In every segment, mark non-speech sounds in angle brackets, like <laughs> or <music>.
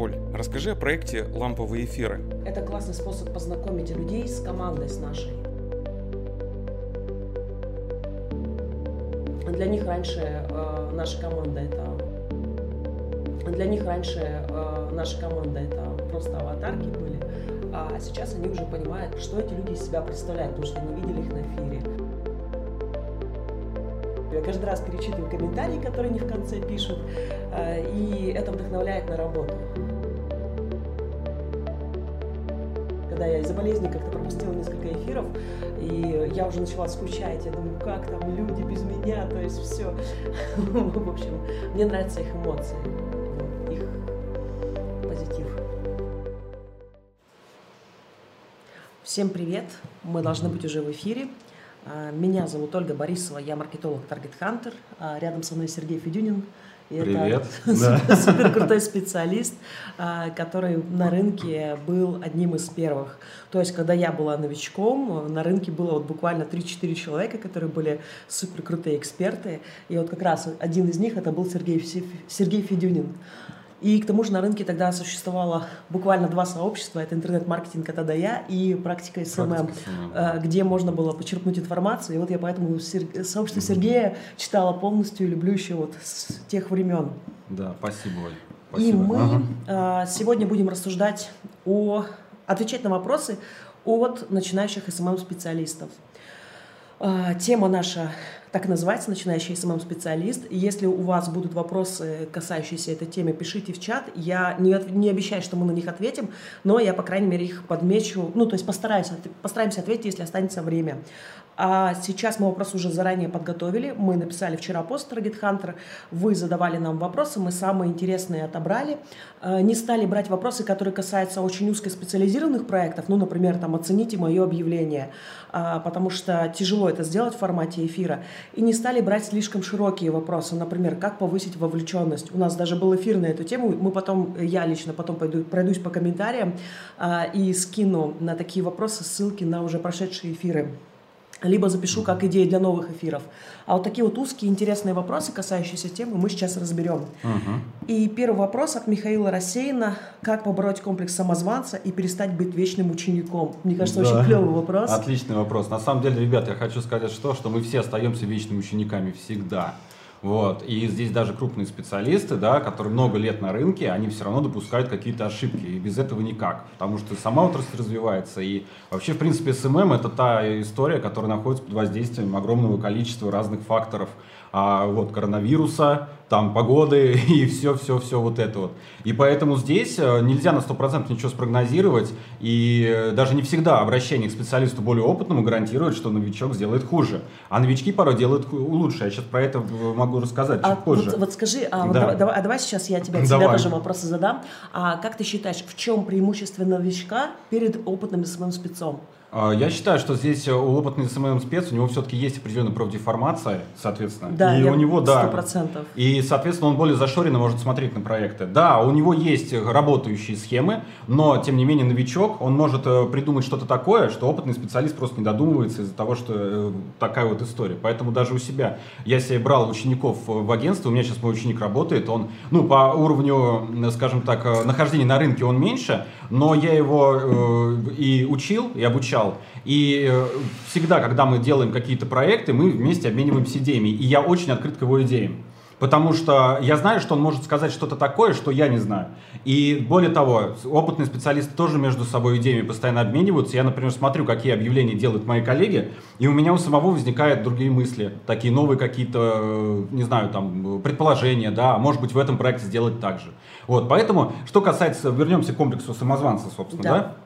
Оль, расскажи о проекте «Ламповые эфиры». Это классный способ познакомить людей с командой, с нашей. Для них раньше э, наша команда это для них раньше э, наша команда это просто аватарки были, а сейчас они уже понимают, что эти люди из себя представляют, потому что не видели их на эфире. Я каждый раз перечитываю комментарии, которые они в конце пишут, э, и это вдохновляет на работу. Когда я из-за болезни как-то пропустила несколько эфиров, и я уже начала скучать, я думаю, как там люди без меня, то есть все. <laughs> В общем, мне нравятся их эмоции, их позитив. Всем привет! Мы должны быть уже в эфире. А, меня зовут Ольга Борисова, я маркетолог Target Hunter. А, рядом со мной Сергей Федюнин. И Привет. <laughs> Это супер крутой специалист, а, который на рынке был одним из первых. То есть, когда я была новичком, на рынке было вот буквально 3-4 человека, которые были супер крутые эксперты. И вот как раз один из них это был Сергей, Сергей Федюнин. И к тому же на рынке тогда существовало буквально два сообщества. Это интернет-маркетинг от А до Я и практика SMM, э, где можно было почерпнуть информацию. И вот я поэтому сообщество Сергея читала полностью и люблю еще вот с тех времен. Да, спасибо, Оль. Спасибо. И мы ага. сегодня будем рассуждать о... отвечать на вопросы от начинающих СММ-специалистов. Э, тема наша так и называется начинающий СММ-специалист. Если у вас будут вопросы, касающиеся этой темы, пишите в чат. Я не, не обещаю, что мы на них ответим, но я, по крайней мере, их подмечу. Ну, то есть постараюсь, постараемся ответить, если останется время. А сейчас мы вопрос уже заранее подготовили. Мы написали вчера пост Target Hunter. Вы задавали нам вопросы, мы самые интересные отобрали. Э, не стали брать вопросы, которые касаются очень узкоспециализированных проектов. Ну, например, там, оцените мое объявление, а, потому что тяжело это сделать в формате эфира. И не стали брать слишком широкие вопросы. Например, как повысить вовлеченность. У нас даже был эфир на эту тему. Мы потом, я лично потом пойду, пройдусь по комментариям а, и скину на такие вопросы ссылки на уже прошедшие эфиры либо запишу как идеи для новых эфиров. А вот такие вот узкие интересные вопросы, касающиеся темы, мы сейчас разберем. Угу. И первый вопрос от Михаила Рассеяна. Как побороть комплекс самозванца и перестать быть вечным учеником? Мне кажется, да. очень клевый вопрос. Отличный вопрос. На самом деле, ребята, я хочу сказать что, что мы все остаемся вечными учениками всегда. Вот. И здесь даже крупные специалисты, да, которые много лет на рынке, они все равно допускают какие-то ошибки. И без этого никак. Потому что сама отрасль развивается. И вообще, в принципе, СММ это та история, которая находится под воздействием огромного количества разных факторов а, вот, коронавируса, там, погоды <laughs> и все-все-все вот это вот. И поэтому здесь э, нельзя на 100% ничего спрогнозировать, и э, даже не всегда обращение к специалисту более опытному гарантирует, что новичок сделает хуже. А новички порой делают лучше. Я сейчас про это могу рассказать а чуть позже. Вот, вот скажи, а, да. вот, давай, а давай сейчас я тебя, тебе тоже вопросы задам. А как ты считаешь, в чем преимущество новичка перед опытным СММ спецом? А, я считаю, что здесь у опытный СММ спец, у него все-таки есть определенная профдеформация, соответственно. Да, и у него, да. 100%. И, соответственно, он более зашоренно может смотреть на проекты. Да, у него есть работающие схемы, но, тем не менее, новичок, он может э, придумать что-то такое, что опытный специалист просто не додумывается из-за того, что э, такая вот история. Поэтому даже у себя, я себе брал учеников в агентство, у меня сейчас мой ученик работает, он, ну, по уровню, скажем так, э, нахождения на рынке он меньше, но я его э, и учил, и обучал. И э, всегда, когда мы делаем какие-то проекты, мы вместе обмениваемся идеями. И я очень открыт к его идеям. Потому что я знаю, что он может сказать что-то такое, что я не знаю. И более того, опытные специалисты тоже между собой идеями постоянно обмениваются. Я, например, смотрю, какие объявления делают мои коллеги, и у меня у самого возникают другие мысли, такие новые какие-то, э, не знаю, там, предположения, да, а может быть в этом проекте сделать так же. Вот, поэтому, что касается, вернемся к комплексу самозванца, собственно, да, да?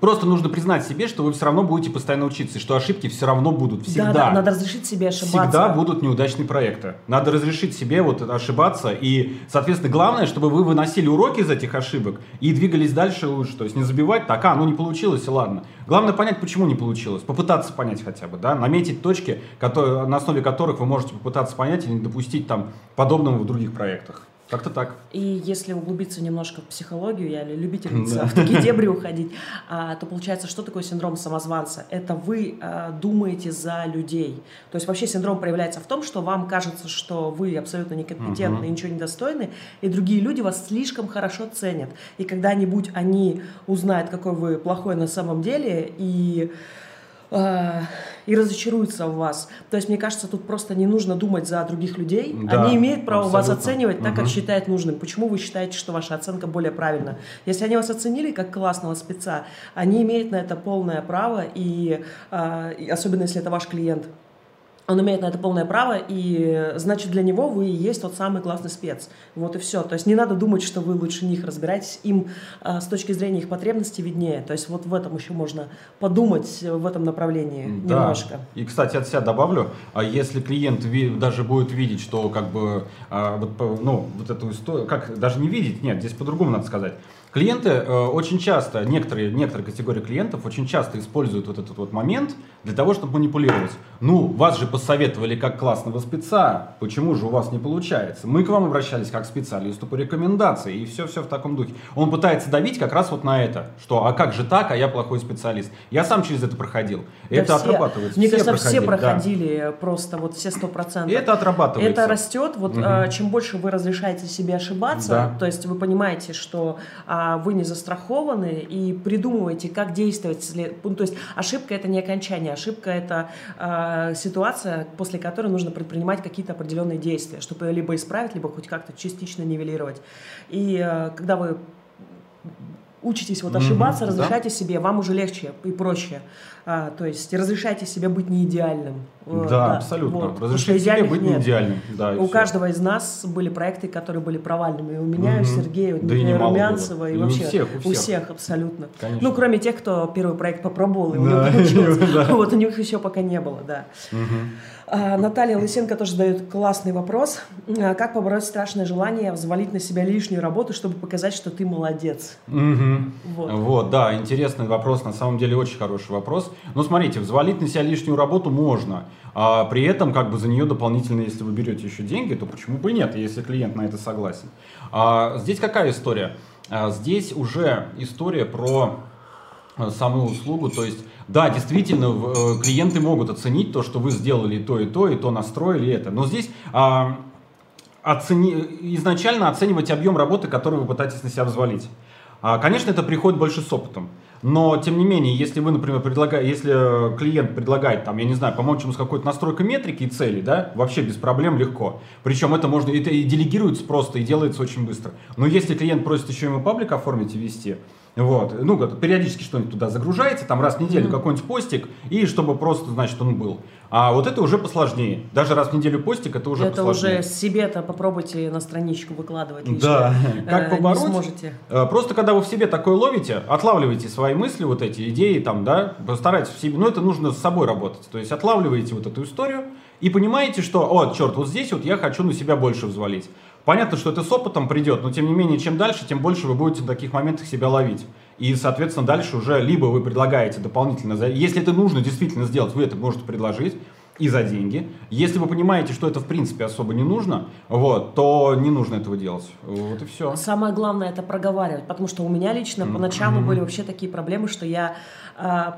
Просто нужно признать себе, что вы все равно будете постоянно учиться, и что ошибки все равно будут всегда. Да, да, надо разрешить себе ошибаться. Всегда будут неудачные проекты. Надо разрешить себе вот ошибаться, и, соответственно, главное, чтобы вы выносили уроки из этих ошибок и двигались дальше лучше. То есть не забивать, так, а, ну не получилось, и ладно. Главное понять, почему не получилось, попытаться понять хотя бы, да, наметить точки, которые, на основе которых вы можете попытаться понять и не допустить там подобного в других проектах. Как-то так. И если углубиться немножко в психологию, я любительница <laughs> в такие <laughs> дебри уходить, а, то получается, что такое синдром самозванца? Это вы а, думаете за людей. То есть вообще синдром проявляется в том, что вам кажется, что вы абсолютно некомпетентны, ничего не достойны, и другие люди вас слишком хорошо ценят. И когда-нибудь они узнают, какой вы плохой на самом деле, и и разочаруются в вас. То есть, мне кажется, тут просто не нужно думать за других людей. Да, они имеют право абсолютно. вас оценивать так, угу. как считают нужным. Почему вы считаете, что ваша оценка более правильна? Если они вас оценили как классного спеца, они имеют на это полное право, и, э, и особенно если это ваш клиент он имеет на это полное право, и значит для него вы и есть тот самый классный спец. Вот и все. То есть не надо думать, что вы лучше них разбираетесь, им а, с точки зрения их потребностей виднее. То есть вот в этом еще можно подумать в этом направлении да. немножко. И, кстати, от себя добавлю, а если клиент даже будет видеть, что как бы, а, вот, ну, вот эту историю, как, даже не видеть, нет, здесь по-другому надо сказать, Клиенты э, очень часто, некоторые, некоторые категории клиентов очень часто используют вот этот вот момент для того, чтобы манипулировать. Ну, вас же посоветовали как классного спеца, почему же у вас не получается? Мы к вам обращались как к специалисту по рекомендации, и все-все в таком духе. Он пытается давить как раз вот на это, что а как же так, а я плохой специалист. Я сам через это проходил. Да это все, отрабатывается. Мне все кажется, проходили, все проходили да. просто вот все сто процентов. Это отрабатывается. Это растет, вот угу. чем больше вы разрешаете себе ошибаться, да. то есть вы понимаете, что а, а вы не застрахованы и придумываете, как действовать. Ну, то есть ошибка это не окончание, ошибка это э, ситуация, после которой нужно предпринимать какие-то определенные действия, чтобы либо исправить, либо хоть как-то частично нивелировать. И э, когда вы учитесь вот ошибаться, mm-hmm, разрешайте да? себе, вам уже легче и проще. А, то есть разрешайте себе быть не идеальным. Да, да абсолютно. Вот. Разрешайте себе быть нет. не идеальным. Да, у все. каждого из нас были проекты, которые были провальными. И у меня, mm-hmm. у Сергея, да и Румянцева, и, и вообще у всех, у всех. у всех абсолютно. Конечно. Ну, кроме тех, кто первый проект попробовал, и у него <laughs> получилось. Вот у них еще пока не было, да. Наталья Лысенко тоже задает классный вопрос. А, как побороть страшное желание взвалить на себя лишнюю работу, чтобы показать, что ты молодец? Угу. Вот. вот, да, интересный вопрос, на самом деле очень хороший вопрос. Но смотрите, взвалить на себя лишнюю работу можно, а при этом как бы за нее дополнительно, если вы берете еще деньги, то почему бы и нет, если клиент на это согласен. А, здесь какая история? А, здесь уже история про э, саму услугу, то есть да, действительно, э, клиенты могут оценить то, что вы сделали то и то, и то настроили это. Но здесь а, оцени... изначально оценивать объем работы, который вы пытаетесь на себя взвалить. А, конечно, это приходит больше с опытом. Но, тем не менее, если вы, например, предлагаете, если клиент предлагает, там, я не знаю, помочь ему с какой-то настройкой метрики и цели, да, вообще без проблем, легко. Причем это можно, это и делегируется просто, и делается очень быстро. Но если клиент просит еще ему паблик оформить и вести, вот. Ну, периодически что-нибудь туда загружаете, там раз в неделю mm-hmm. какой-нибудь постик, и чтобы просто, значит, он был. А вот это уже посложнее. Даже раз в неделю постик, это уже это посложнее. Это уже себе-то попробуйте на страничку выкладывать. Лишнее. Да. Как э, побороть? Не сможете. Э, просто когда вы в себе такое ловите, отлавливаете свои мысли, вот эти идеи, там, да, постарайтесь в себе, ну, это нужно с собой работать. То есть отлавливаете вот эту историю и понимаете, что, о, черт, вот здесь вот я хочу на себя больше взвалить. Понятно, что это с опытом придет, но тем не менее, чем дальше, тем больше вы будете в таких моментах себя ловить. И, соответственно, дальше уже либо вы предлагаете дополнительно, если это нужно действительно сделать, вы это можете предложить, и за деньги. Если вы понимаете, что это в принципе особо не нужно, вот, то не нужно этого делать. Вот и все. Самое главное это проговаривать, потому что у меня лично mm-hmm. поначалу были вообще такие проблемы, что я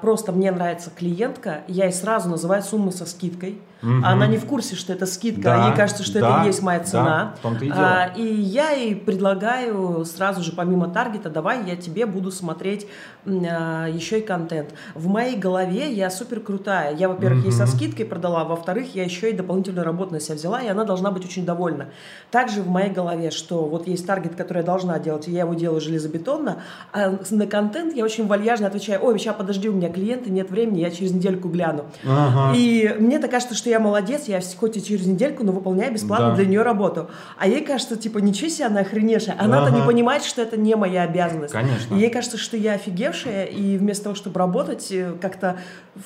просто мне нравится клиентка, я ей сразу называю сумму со скидкой. Угу. Она не в курсе, что это скидка, да, а ей кажется, что да, это и есть моя цена. Да, и, а, и я ей предлагаю сразу же, помимо таргета, давай я тебе буду смотреть а, еще и контент. В моей голове я супер крутая. Я, во-первых, угу. ей со скидкой продала, во-вторых, я еще и дополнительную работу на себя взяла, и она должна быть очень довольна. Также в моей голове, что вот есть таргет, который я должна делать, и я его делаю железобетонно, а на контент я очень вальяжно отвечаю, ой, сейчас подожди, у меня клиенты, нет времени, я через недельку гляну. Ага. И мне так кажется, что я молодец, я хоть и через недельку, но выполняю бесплатно да. для нее работу. А ей кажется, типа, ничего себе, она охреневшая. Она-то ага. не понимает, что это не моя обязанность. Конечно. И ей кажется, что я офигевшая, и вместо того, чтобы работать, э, как-то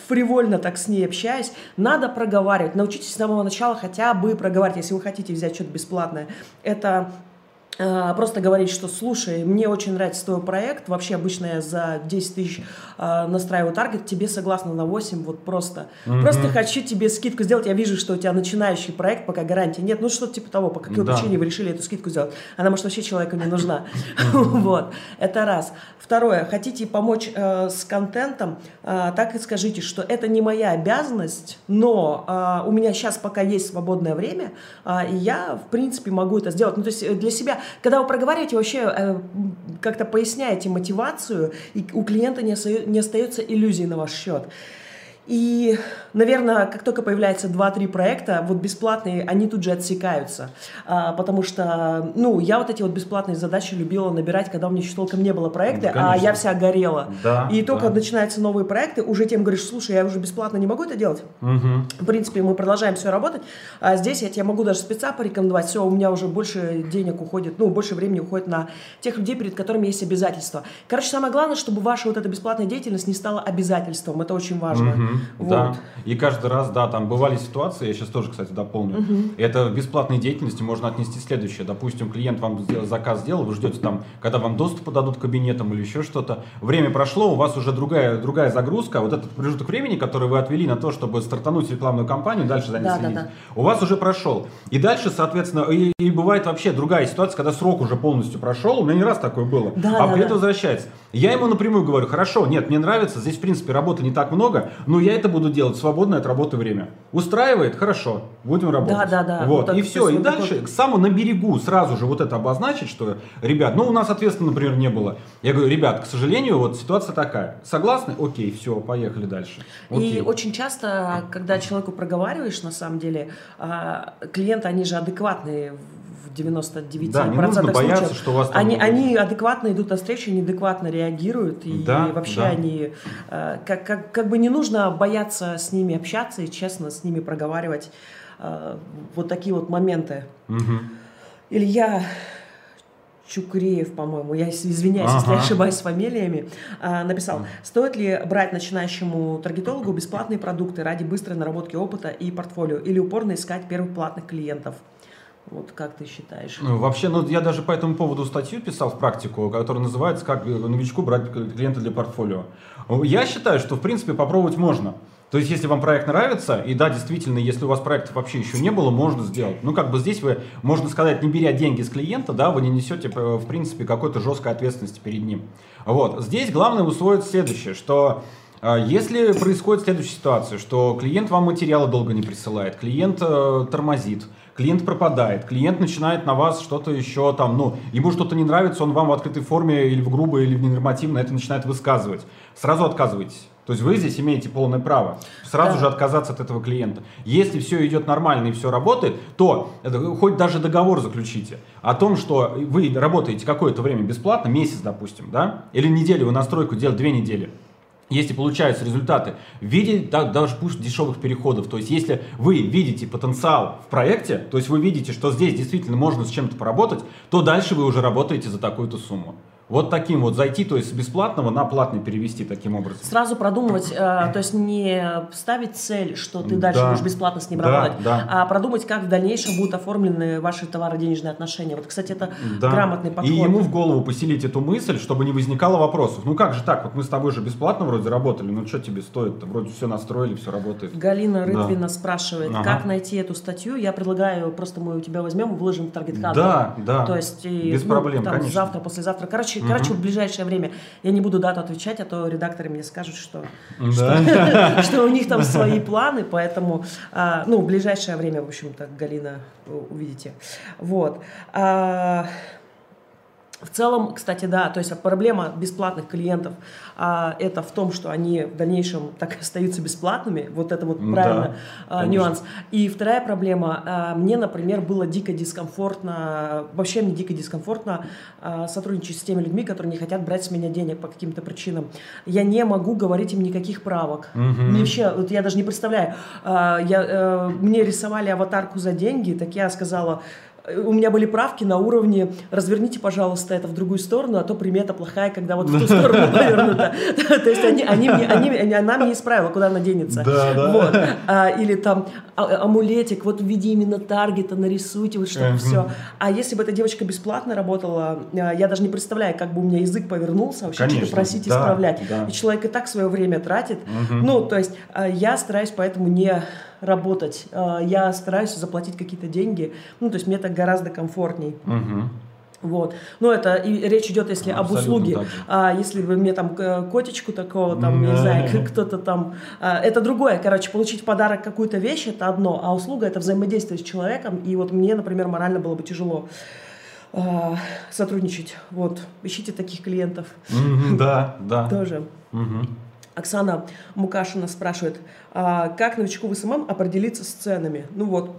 фривольно так с ней общаюсь, надо проговаривать. Научитесь с самого начала хотя бы проговаривать, если вы хотите взять что-то бесплатное. Это просто говорить, что слушай, мне очень нравится твой проект, вообще обычно я за 10 тысяч э, настраиваю таргет, тебе согласно на 8, вот просто. Mm-hmm. Просто хочу тебе скидку сделать, я вижу, что у тебя начинающий проект, пока гарантии нет, ну что-то типа того, по какой да. причине вы решили эту скидку сделать. Она, может, вообще человеку не нужна. <laughs> <laughs> Вот, это раз. Второе, хотите помочь э, с контентом, э, так и скажите, что это не моя обязанность, но э, у меня сейчас пока есть свободное время, и я, в принципе, могу это сделать. Ну, то есть для себя, когда вы проговариваете, вообще э, как-то поясняете мотивацию, и у клиента не, не остается иллюзий на ваш счет. И, наверное, как только появляется 2-3 проекта, вот бесплатные, они тут же отсекаются. А, потому что, ну, я вот эти вот бесплатные задачи любила набирать, когда у меня еще толком не было проекта, ну, а я вся горела. Да, и только да. начинаются новые проекты, уже тем говоришь, слушай, я уже бесплатно не могу это делать. Угу. В принципе, мы продолжаем все работать. А здесь я тебе могу даже спеца порекомендовать. Все, у меня уже больше денег уходит, ну, больше времени уходит на тех людей, перед которыми есть обязательства. Короче, самое главное, чтобы ваша вот эта бесплатная деятельность не стала обязательством. Это очень важно. Угу. Вот. Да. И каждый раз, да, там бывали ситуации, я сейчас тоже, кстати, дополню. Угу. Это в бесплатной деятельности можно отнести следующее. Допустим, клиент вам заказ сделал, вы ждете там, когда вам доступ дадут к кабинетам или еще что-то. Время прошло, у вас уже другая, другая загрузка. Вот этот промежуток времени, который вы отвели на то, чтобы стартануть рекламную кампанию, дальше за ней да, следить, да, да. у вас уже прошел. И дальше, соответственно, и, и бывает вообще другая ситуация, когда срок уже полностью прошел. У меня не раз такое было. Да, а да, клиент да. возвращается. Я ему напрямую говорю, хорошо, нет, мне нравится, здесь, в принципе, работы не так много, но я это буду делать в свободное от работы время. Устраивает? Хорошо, будем работать. Да, да, да. Вот, вот и все. И дальше к самому на берегу сразу же вот это обозначить, что, ребят, ну у нас ответственно, например, не было. Я говорю, ребят, к сожалению, вот ситуация такая. Согласны? Окей, все, поехали дальше. Окей. И очень часто, когда человеку проговариваешь, на самом деле, а, клиенты, они же адекватные 99% да, не нужно бояться, случаев, что у вас там... они, они адекватно идут навстречу, неадекватно реагируют, и да, вообще да. они э, как, как, как бы не нужно бояться с ними общаться и честно с ними проговаривать э, вот такие вот моменты. Угу. Илья Чукреев, по-моему, я извиняюсь, ага. если я ошибаюсь с фамилиями, э, написал, стоит ли брать начинающему таргетологу бесплатные продукты ради быстрой наработки опыта и портфолио или упорно искать первых платных клиентов? Вот как ты считаешь? Ну, вообще, ну, я даже по этому поводу статью писал в практику, которая называется «Как новичку брать клиента для портфолио». Я считаю, что, в принципе, попробовать можно. То есть, если вам проект нравится, и да, действительно, если у вас проектов вообще еще не было, можно сделать. Ну, как бы здесь вы, можно сказать, не беря деньги с клиента, да, вы не несете, э, в принципе, какой-то жесткой ответственности перед ним. Вот. Здесь главное усвоить следующее, что э, если происходит следующая ситуация, что клиент вам материалы долго не присылает, клиент э, тормозит, клиент пропадает, клиент начинает на вас что-то еще там, ну, ему что-то не нравится, он вам в открытой форме или в грубой, или в ненормативно это начинает высказывать. Сразу отказывайтесь. То есть вы здесь имеете полное право сразу да. же отказаться от этого клиента. Если все идет нормально и все работает, то это, хоть даже договор заключите о том, что вы работаете какое-то время бесплатно, месяц, допустим, да, или неделю, вы настройку делаете две недели если получаются результаты в виде да, даже пусть дешевых переходов, то есть если вы видите потенциал в проекте, то есть вы видите, что здесь действительно можно с чем-то поработать, то дальше вы уже работаете за такую-то сумму. Вот таким вот зайти, то есть с бесплатного на платный перевести таким образом. Сразу продумывать, э, то есть не ставить цель, что ты дальше да. будешь бесплатно с ним да, работать, да. а продумать, как в дальнейшем будут оформлены ваши товаро-денежные отношения. Вот, кстати, это да. грамотный подход. И ему в голову поселить эту мысль, чтобы не возникало вопросов. Ну как же так? Вот мы с тобой же бесплатно вроде работали, ну что тебе стоит-то? Вроде все настроили, все работает. Галина Рытвина да. спрашивает, ага. как найти эту статью. Я предлагаю, просто мы у тебя возьмем и выложим в таргет Да, да. То есть, без ну, проблем, там, конечно. Завтра, послезавтра. Короче, Угу. Короче, в ближайшее время я не буду дату отвечать, а то редакторы мне скажут, что, да. что, <laughs> что у них там свои планы, поэтому, а, ну, в ближайшее время, в общем-то, Галина, увидите. Вот. А, в целом, кстати, да, то есть проблема бесплатных клиентов а, это в том, что они в дальнейшем так остаются бесплатными. Вот это вот правильно да, а, нюанс. И вторая проблема. А, мне, например, было дико дискомфортно, вообще мне дико дискомфортно а, сотрудничать с теми людьми, которые не хотят брать с меня денег по каким-то причинам. Я не могу говорить им никаких правок. Угу. Мне вообще, вот я даже не представляю. А, я, а, мне рисовали аватарку за деньги, так я сказала, у меня были правки на уровне «разверните, пожалуйста, это в другую сторону, а то примета плохая, когда вот в ту сторону <laughs> повернута». <laughs> То есть они, они мне, они, она мне исправила, куда она денется. Да, да. Вот. А, или там а, амулетик, вот в виде именно таргета нарисуйте, вот чтобы все. А если бы эта девочка бесплатно работала, а, я даже не представляю, как бы у меня язык повернулся, вообще что-то просить, да, исправлять. Да. И человек и так свое время тратит. Ну, то есть я стараюсь поэтому не работать. Я стараюсь заплатить какие-то деньги. Ну, то есть мне так гораздо комфортней. Мгм. Вот. Ну, это и речь идет, если об Абсолютно услуге. А если бы мне там котечку такого, там, не знаю, <laughs> кто-то там... а, это другое. Короче, получить в подарок какую-то вещь, это одно, а услуга — это взаимодействие с человеком. И вот мне, например, морально было бы тяжело а, сотрудничать. Вот. Ищите таких клиентов Да, да. тоже. Мгм. Оксана Мукашина спрашивает, а как новичку в СММ определиться с ценами? Ну вот,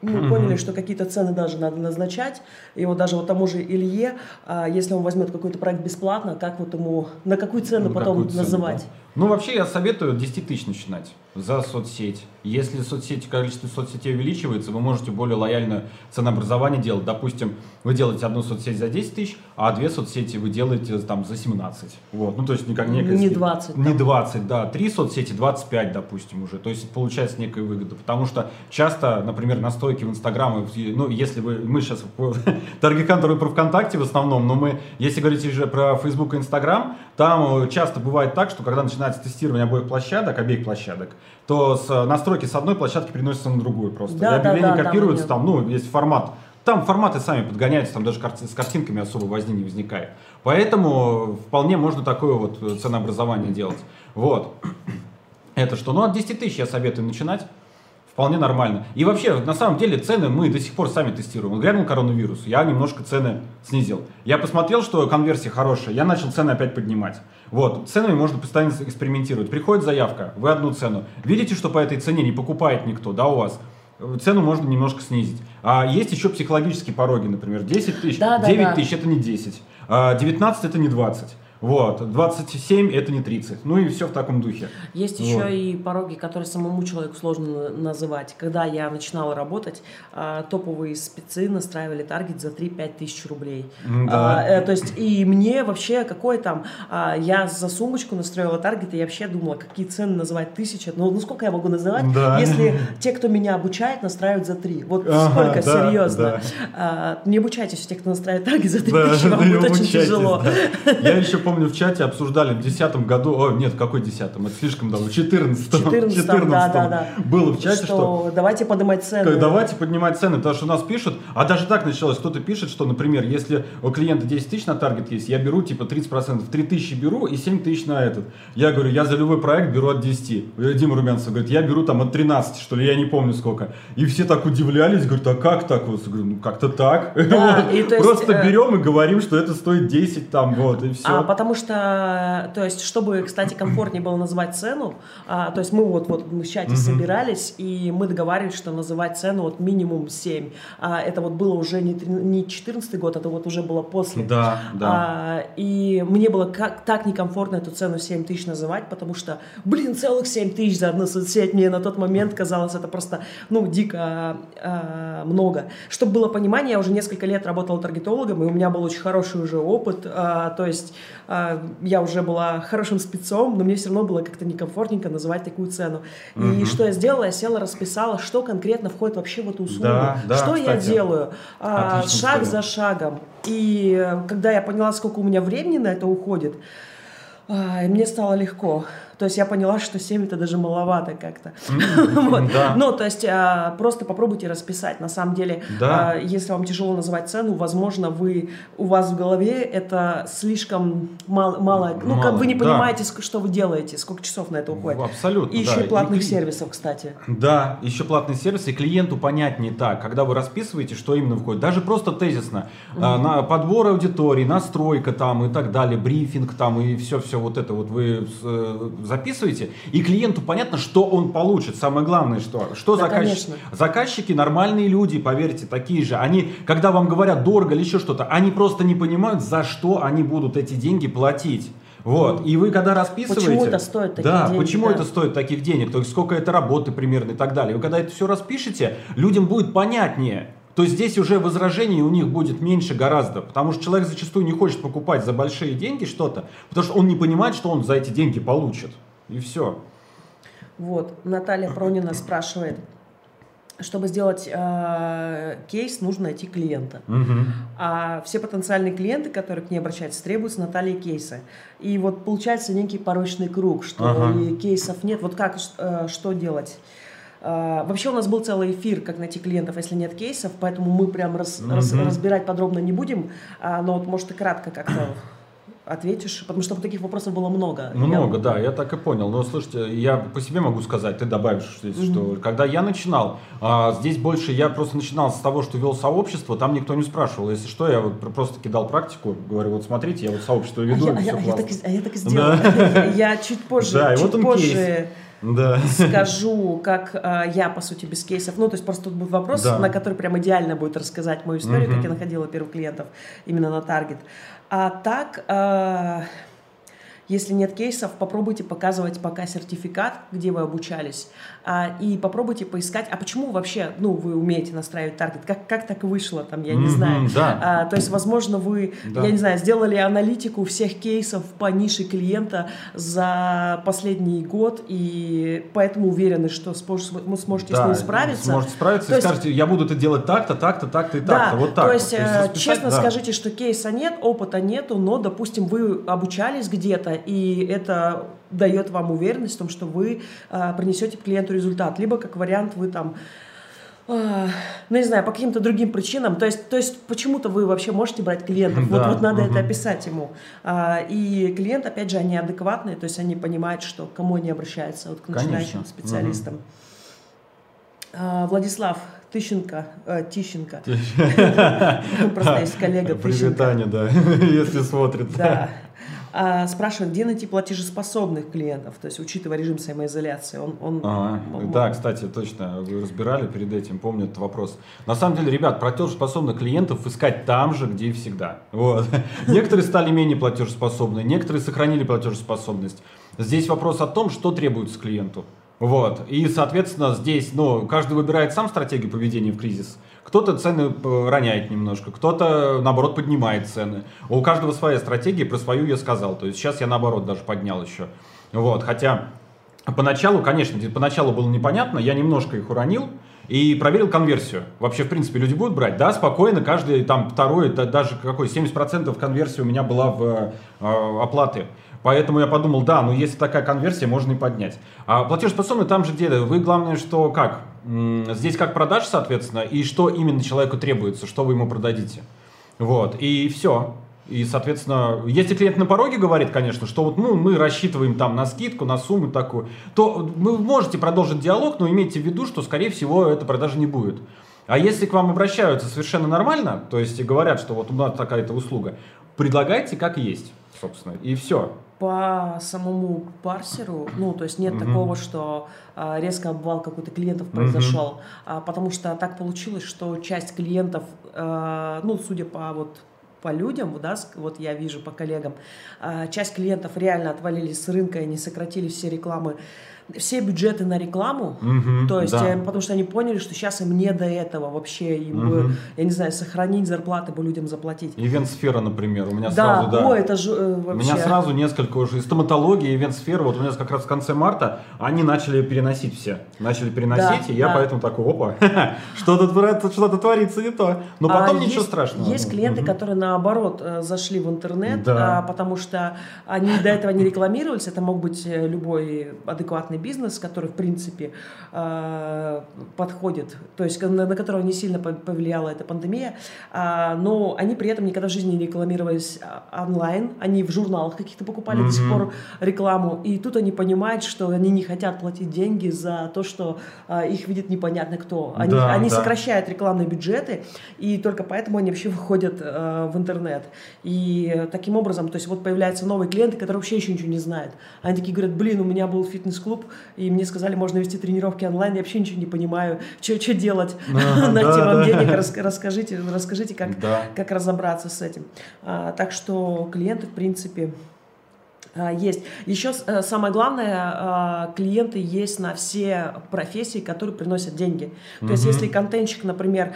мы поняли, что какие-то цены даже надо назначать. И вот даже вот тому же Илье, а, если он возьмет какой-то проект бесплатно, как вот ему, на какую цену Ну, потом какую цену, называть? да. Ну, вообще, я советую 10 тысяч начинать за соцсеть. Если соцсети, количество соцсетей увеличивается, вы можете более лояльное ценообразование делать. Допустим, вы делаете одну соцсеть за 10 тысяч, а две соцсети вы делаете там за 17. Вот. Ну, то есть, никак некая Не скидка. 20 Не там. 20, да. Три соцсети 25, допустим, уже. То есть, получается некая выгода. Потому что часто, например, настройки в Инстаграм, ну, если вы, мы сейчас <laughs> таргет-контроль про ВКонтакте в основном, но мы, если говорить уже про Facebook и Инстаграм, там э, часто бывает так, что когда начинается тестирование обоих площадок, обеих площадок, то с э, настройки с одной площадки переносятся на другую просто. Да, и объявления да, да, копируются, да, там, ну, есть формат. Там форматы сами подгоняются, там даже с картинками особо возни не возникает. Поэтому вполне можно такое вот э, ценообразование делать. Вот. <clears throat> Это что? Ну, от 10 тысяч я советую начинать. Вполне нормально. И вообще, на самом деле, цены мы до сих пор сами тестируем. Вот грянул коронавирус, я немножко цены снизил. Я посмотрел, что конверсия хорошая, я начал цены опять поднимать. Вот, ценами можно постоянно экспериментировать. Приходит заявка, вы одну цену. Видите, что по этой цене не покупает никто, да, у вас? Цену можно немножко снизить. А есть еще психологические пороги, например, 10 тысяч, Да, да, 9 да. тысяч это не 10, а 19 это не 20. Вот, 27 это не 30. Ну и все в таком духе. Есть Вот. еще и пороги, которые самому человеку сложно на- называть. Когда я начинала работать, а, топовые спецы настраивали таргет за 3-5 тысяч рублей. М, А, да. э, то есть, и мне вообще, какой там, а, я за сумочку настроила таргет, и я вообще думала, какие цены называть тысяча. Ну, ну сколько я могу называть, Да. если те, кто меня обучает, настраивают за 3. Вот Ага, сколько, да, серьезно. да. А, не обучайтесь у тех, кто настраивает таргет за 3 Да, тысячи, вам да, будет очень тяжело. да. Я еще помню, в чате обсуждали в 2010 году, о, нет, какой 10 это слишком давно, в 14 14-м, да, да, да. было в чате, что, что давайте поднимать цены. Как, Давайте поднимать цены, потому что у нас пишут, а даже так началось, кто-то пишет, что, например, если у клиента 10 тысяч на таргет есть, я беру типа 30%, 3 тысячи беру и 7 тысяч на этот. Я говорю, я за любой проект беру от 10. И Дима Румянцев говорит, я беру там от 13, что ли, я не помню сколько. И все так удивлялись, говорят, а как так? Вот, говорю, ну как-то так. Да, <laughs> Вот. и есть, Просто э, берем и говорим, что это стоит 10 там, вот, и все. А, потому что, то есть, чтобы, кстати, комфортнее было называть цену, а, то есть мы вот, вот мы в чате собирались, и мы договаривались, что называть цену вот минимум 7. А, это вот было уже не, не 14 год, это вот уже было после. Да, да. А, и мне было как, так некомфортно эту цену 7 тысяч называть, потому что, блин, целых 7 тысяч за одну соцсеть. Мне на тот момент казалось это просто, ну, дико а, много. Чтобы было понимание, я уже несколько лет работала таргетологом, и у меня был очень хороший уже опыт. а, то есть а, я уже была хорошим спецом, но мне все равно было как-то некомфортненько называть такую цену. И что я сделала? Я села, расписала, что конкретно входит вообще в эту услугу. Да, да, что я кстати. делаю? А, Отличная шаг за шагом. И э, когда я поняла, сколько у меня времени на это уходит, а, мне стало легко. То есть я поняла, что 7 это даже маловато как-то. <laughs> Ну, то есть а, просто попробуйте расписать. На самом деле, а, если вам тяжело называть цену, возможно, вы у вас в голове это слишком мало, ну, как вы не понимаете, что вы делаете, сколько часов на это уходит. Абсолютно, И еще и платных сервисов, кстати. Да, еще платный сервис, и клиенту понятнее так, когда вы расписываете, что именно входит. Даже просто тезисно. А, на подбор аудитории, настройка там и так далее, брифинг там и все-все вот это вот вы э, записываете, и клиенту понятно, что он получит. Самое главное, что, что Да, заказчик- конечно. заказчики нормальные люди, поверьте, такие же. Они, когда вам говорят дорого или еще что-то, они просто не понимают, за что они будут эти деньги платить. Вот. И вы когда расписываете... Почему это стоит таких да, денег, почему да. это стоит таких денег, то есть сколько это работы примерно и так далее. Вы когда это все распишете, людям будет понятнее. То здесь уже возражений у них будет меньше гораздо, потому что человек зачастую не хочет покупать за большие деньги что-то, потому что он не понимает, что он за эти деньги получит. И все. Вот, Наталья Пронина спрашивает, чтобы сделать э, кейс, нужно найти клиента. Мгм. А все потенциальные клиенты, которые к ней обращаются, требуют с Натальей кейсы. И вот получается некий порочный круг, что Ага. кейсов нет. Вот как, э, что делать? Э, Вообще у нас был целый эфир, как найти клиентов, если нет кейсов, поэтому мы прям раз- раз- Мгм. разбирать подробно не будем. А, Но вот, может, ты кратко как-то <clears throat> ответишь, потому что таких вопросов было много. Много, Я- да, я так и понял. Но слушайте, я по себе могу сказать, ты добавишь, что, если что когда я начинал, а, здесь больше я просто начинал с того, что вел сообщество, там никто не спрашивал. Если что, я вот пр- просто кидал практику, говорю, вот смотрите, я вот сообщество А веду, я, и а всё я- а я классно. так, и- а я так и сделала. <laughs> Я чуть позже, Да, и чуть вот позже Да. скажу, как а, я, по сути, без кейсов. Ну, то есть просто тут будет вопрос, Да. на который прям идеально будет рассказать мою историю, Мгм. как я находила первых клиентов именно на таргет. А так, а, если нет кейсов, попробуйте показывать пока сертификат, где вы обучались, а, и попробуйте поискать, а почему вообще, ну, вы умеете настраивать таргет, как, как так вышло, там, я не Мгм, знаю. да. А, то есть, возможно, вы, Да. я не знаю, сделали аналитику всех кейсов по нише клиента за последний год, и поэтому уверены, что сможете с Да, ним справиться. Сможете справиться То и есть- скажете, я буду это делать так-то, так-то, так-то и Да, так-то. Вот так. то вот. есть, э, честно да. скажите, что кейса нет, опыта нету, но, допустим, вы обучались где-то, и это дает вам уверенность в том, что вы э, принесете клиенту результат. Либо, как вариант, вы там э, ну, не знаю, по каким-то другим причинам. То есть, то есть почему-то вы вообще можете брать клиентов. Вот, Да, вот надо мгм. это описать ему. А, и клиент, опять же, они адекватные, то есть они понимают, что к кому они обращаются, вот к Конечно. начинающим специалистам. А, Владислав Тыщенко, э, Тищенко, <laughs> просто есть коллега Привет. Таня, да, <laughs> если смотрит. Да. А, спрашивает, где найти платежеспособных клиентов, то есть учитывая режим самоизоляции. Он, он, Ага, он- да, кстати, точно, вы разбирали перед этим, помню этот вопрос. На самом деле, ребят, платежеспособных клиентов искать там же, где и всегда. Вот. <laughs> Некоторые стали менее платежеспособны, некоторые сохранили платежеспособность. Здесь вопрос о том, что требуется клиенту. Вот. И, соответственно, здесь, ну, каждый выбирает сам стратегию поведения в кризис. Кто-то цены э, роняет немножко, кто-то, наоборот, поднимает цены. У каждого своя стратегия, про свою я сказал. То есть сейчас я, наоборот, даже поднял еще. Вот. Хотя Поначалу, конечно, поначалу было непонятно, я немножко их уронил и проверил конверсию. Вообще, в принципе, люди будут брать? Да, спокойно, каждый там второй, да, даже какой, 70% конверсии у меня была в э, оплаты. Поэтому я подумал, да, ну если такая конверсия, можно и поднять. А платежеспособный там же где? Вы главное, что как? Здесь как продаж, соответственно, и что именно человеку требуется, что вы ему продадите. Вот, и все. И, соответственно, если клиент на пороге говорит, конечно, что вот ну, мы рассчитываем там на скидку, на сумму такую, то вы можете продолжить диалог, но имейте в виду, что, скорее всего, этой продажи не будет. А если к вам обращаются совершенно нормально, то есть говорят, что вот у нас такая-то услуга, предлагайте как есть, собственно, и все. По самому парсеру, ну, то есть нет Мгм. такого, что а, резко обвал какой-то клиентов произошел, а, потому что так получилось, что часть клиентов, а, ну, судя по вот по людям, да, вот я вижу по коллегам, а, часть клиентов реально отвалились с рынка, и они сократили все рекламы, все бюджеты на рекламу, Мгм, то есть, да. э, потому что они поняли, что сейчас им не до этого вообще, им бы, Мгм. я не знаю, сохранить зарплаты бы людям заплатить. Ивент-сфера, например, у меня Да, сразу, да. о, это же э, У вообще... меня сразу несколько уже. И стоматология, ивент-сфера. Вот у меня как раз в конце марта они начали переносить все. Начали переносить, Да, и я да. поэтому такой, опа, <laughs> что-то творится, что-то творится не то. Но А потом ничего есть- страшного. Есть клиенты, Мгм. которые наоборот э, зашли в интернет, Да. а, потому что они до этого не рекламировались. Это мог быть э, любой адекватный бизнес, который в принципе э, подходит, то есть на, на которого не сильно пов- повлияла эта пандемия, А, но они при этом никогда в жизни не рекламировались а, онлайн, они в журналах каких-то покупали до сих пор рекламу, и тут они понимают, что они не хотят платить деньги за то, что а, их видит непонятно кто. Они, Да, они да. сокращают рекламные бюджеты, и только поэтому они вообще выходят э, в интернет. И таким образом, то есть вот появляются новые клиенты, которые вообще еще ничего не знают. Они такие говорят, блин, у меня был фитнес-клуб, и мне сказали, можно вести тренировки онлайн, я вообще ничего не понимаю, что делать, <laughs> Ага, найти да, вам да. денег, <laughs> рас- расскажите, расскажите, как, Да. как разобраться с этим. А, так что клиенты, в принципе, есть. Еще э, самое главное, а, клиенты есть на все профессии, которые приносят деньги. То есть, если контентчик, например,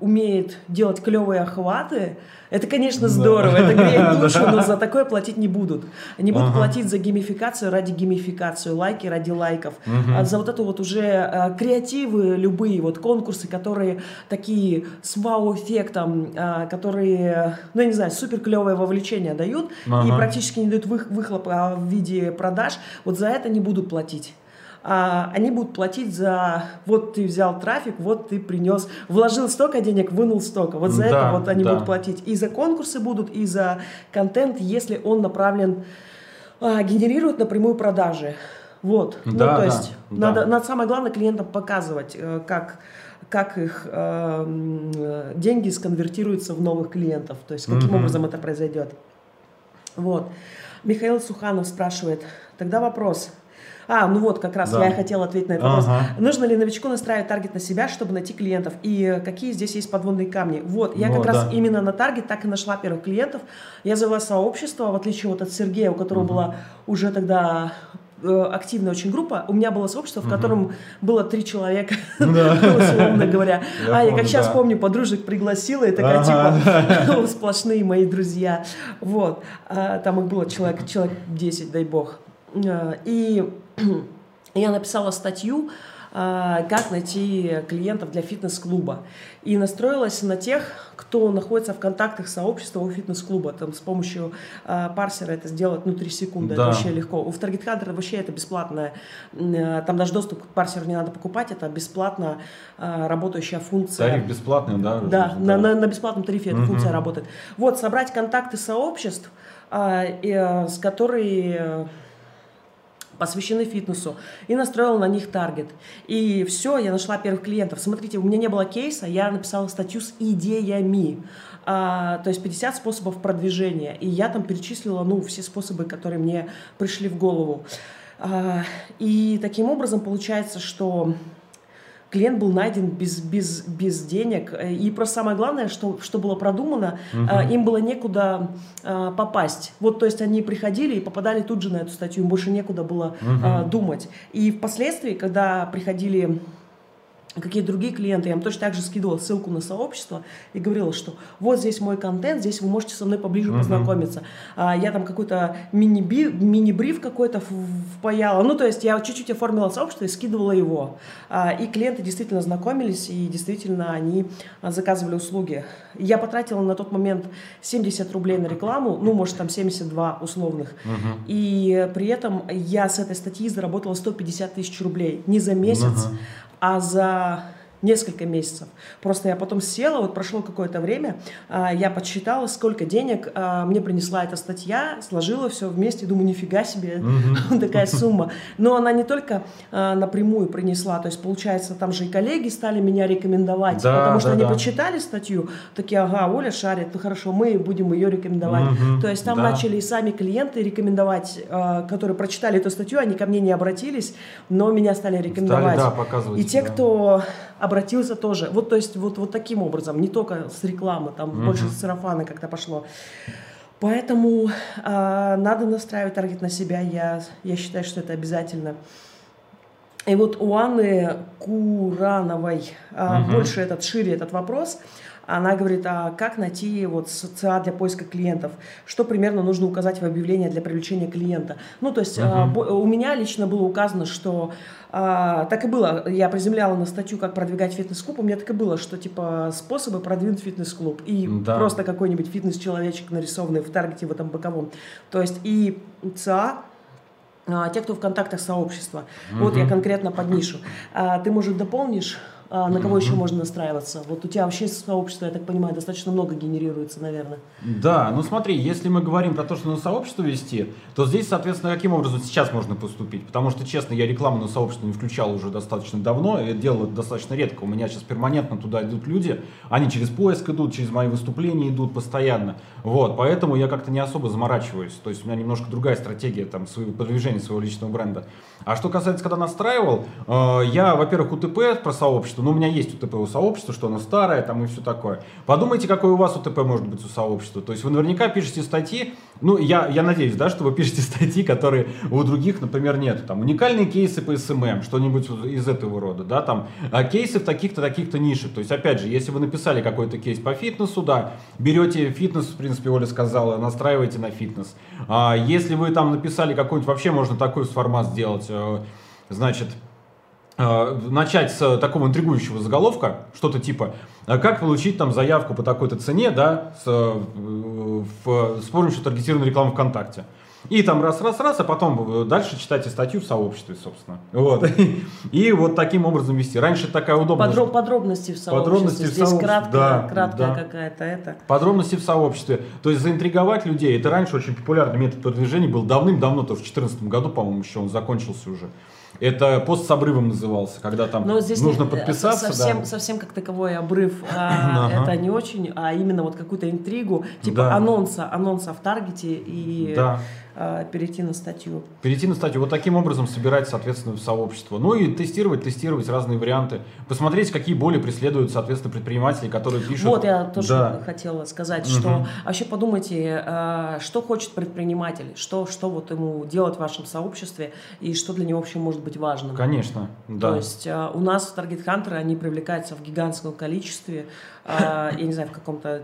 умеет делать клевые охваты, это, конечно, здорово, это греет <laughs> душу, но за такое платить не будут. Они будут ага. платить за геймификацию ради геймификацию, лайки ради лайков. Угу. А за вот это вот уже креативы любые, вот конкурсы, которые такие с вау-эффектом, которые, ну, я не знаю, супер клевое вовлечение дают ага. и практически не дают выхлопа в виде продаж, вот за это не будут платить а, они будут платить за вот ты взял трафик, вот ты принес, вложил столько денег, вынул столько. Вот за да, это вот они да. будут платить. И за конкурсы будут, и за контент, если он направлен, а, генерирует напрямую продажи. Вот. Да, ну, то есть да. Надо, надо самое главное клиентам показывать, э, как как их э, деньги сконвертируются в новых клиентов, то есть каким mm-hmm. образом это произойдет. Вот. Михаил Суханов спрашивает, тогда вопрос, а, ну вот, как раз да. я хотела ответить на этот ага. вопрос. Нужно ли новичку настраивать таргет на себя, чтобы найти клиентов? И какие здесь есть подводные камни? Вот, я вот, как да. раз именно на таргет так и нашла первых клиентов. Я завела сообщество, в отличие вот от Сергея, у которого угу. была уже тогда активная очень группа. У меня было сообщество, в котором угу. было три человека, <laughs> <laughs> условно говоря. а, я как сейчас помню, подружек пригласила, и такая, типа, <laughs> сплошные мои друзья. Вот. А, там их было человек, человек 10, дай бог. Э, и <clears throat> я написала статью, э, как найти клиентов для фитнес-клуба. И настроилась на тех, кто находится в контактах сообщества у фитнес-клуба. Там с помощью э, парсера это сделать ну, 3 секунды. Да. Это вообще легко. У Target Hunter вообще это бесплатное. Э, там даже доступ к парсеру не надо покупать. Это бесплатно э, работающая функция. Тариф бесплатный, да? Да, на, на, на бесплатном тарифе эта функция работает. Вот, собрать контакты сообществ, э, э, с которыми посвящены фитнесу, и настроила на них таргет. И все, я нашла первых клиентов. Смотрите, у меня не было кейса, я написала статью с идеями. А, то есть 50 способов продвижения. И я там перечислила, ну, все способы, которые мне пришли в голову. А, и таким образом получается, что клиент был найден без, без, без денег. И просто самое главное, что, что было продумано, угу. им было некуда а, попасть. Вот, то есть они приходили и попадали тут же на эту статью, им больше некуда было угу. думать. И впоследствии, когда приходили какие другие клиенты, я им точно так же скидывала ссылку на сообщество и говорила, что вот здесь мой контент, здесь вы можете со мной поближе uh-huh. познакомиться. А, я там какой-то мини-бриф мини какой-то впаяла, ну то есть я чуть-чуть оформила сообщество и скидывала его. А, и клиенты действительно знакомились и действительно они заказывали услуги. Я потратила на тот момент 70 рублей на рекламу, ну может там 72 условных. Uh-huh. И при этом я с этой статьи заработала 150 тысяч рублей не за месяц, uh-huh а за несколько месяцев. Просто я потом села, вот прошло какое-то время, а, я подсчитала, сколько денег а, мне принесла эта статья, сложила все вместе, думаю, нифига себе mm-hmm. <laughs> такая сумма. Но она не только а, напрямую принесла, то есть, получается, там же и коллеги стали меня рекомендовать, да, потому что да, они да. почитали статью, такие, ага, Оля шарит, ну хорошо, мы будем ее рекомендовать. Mm-hmm. То есть там да. начали и сами клиенты рекомендовать, которые прочитали эту статью, они ко мне не обратились, но меня стали рекомендовать. Стали, да, показывать. И те, да. кто обратился тоже. Вот, то есть, вот, вот таким образом, не только с рекламы, там угу. больше с сарафана как-то пошло. Поэтому э, надо настраивать таргет на себя, я, я считаю, что это обязательно. И вот у Анны Курановой э, угу. больше этот, шире этот вопрос. Она говорит, а как найти вот СЦА для поиска клиентов? Что примерно нужно указать в объявлении для привлечения клиента? Ну, то есть uh-huh. у меня лично было указано, что а, так и было. Я приземляла на статью, как продвигать фитнес-клуб. У меня так и было, что типа способы продвинуть фитнес-клуб. И да. просто какой-нибудь фитнес-человечек нарисованный в таргете в этом боковом. То есть и ЦА а, те, кто в контактах сообщества. Угу. Вот я конкретно под нишу. А, ты, может, дополнишь на кого еще можно настраиваться? Вот у тебя вообще сообщество, я так понимаю, достаточно много генерируется, наверное. Да, ну смотри, если мы говорим про то, что на сообщество вести, то здесь, соответственно, каким образом сейчас можно поступить? Потому что, честно, я рекламу на сообщество не включал уже достаточно давно, и делал это достаточно редко. У меня сейчас перманентно туда идут люди, они через поиск идут, через мои выступления идут постоянно. Вот, поэтому я как-то не особо заморачиваюсь. То есть у меня немножко другая стратегия там, своего продвижения своего личного бренда. А что касается, когда настраивал, э, я, во-первых, УТП про сообщество сообществу. Ну, у меня есть УТП у сообщества, что оно старое, там и все такое. Подумайте, какое у вас УТП может быть у сообщества. То есть вы наверняка пишете статьи, ну, я, я надеюсь, да, что вы пишете статьи, которые у других, например, нет. Там уникальные кейсы по СММ, что-нибудь из этого рода, да, там а кейсы в таких-то, таких-то нишах. То есть, опять же, если вы написали какой-то кейс по фитнесу, да, берете фитнес, в принципе, Оля сказала, настраиваете на фитнес. А если вы там написали какой-нибудь, вообще можно такой формат сделать, э, значит, начать с такого интригующего заголовка, что-то типа «А «Как получить там заявку по такой-то цене, да, с, э, в, с помощью таргетированной рекламы ВКонтакте». И там раз-раз-раз, а потом дальше читайте статью в сообществе, собственно. Вот. <laughs> И вот таким образом вести. Раньше такая удобная... Подроб, подробности в сообществе. Подробности Здесь в сообществе. краткая, да, краткая да. какая-то это. Подробности в сообществе. То есть заинтриговать людей. Это раньше очень популярный метод продвижения был давным-давно, то в 2014 году, по-моему, еще он закончился уже. Это пост с обрывом назывался, когда там Но здесь нужно подписаться. Совсем, да. совсем как таковой обрыв а, <laughs> ага. это не очень, а именно вот какую-то интригу, типа да. анонса, анонса в таргете и да. А, перейти на статью. Перейти на статью. Вот таким образом собирать, соответственно, сообщество. Ну и тестировать, тестировать разные варианты. Посмотреть, какие боли преследуют, соответственно, предприниматели, которые пишут. Вот я тоже да. хотела сказать, угу. что вообще подумайте, а, что хочет предприниматель, что, что вот ему делать в вашем сообществе и что для него вообще может быть важным. Конечно, да. То есть э, у нас таргет-хантеры, они привлекаются в гигантском количестве, я не знаю, в каком-то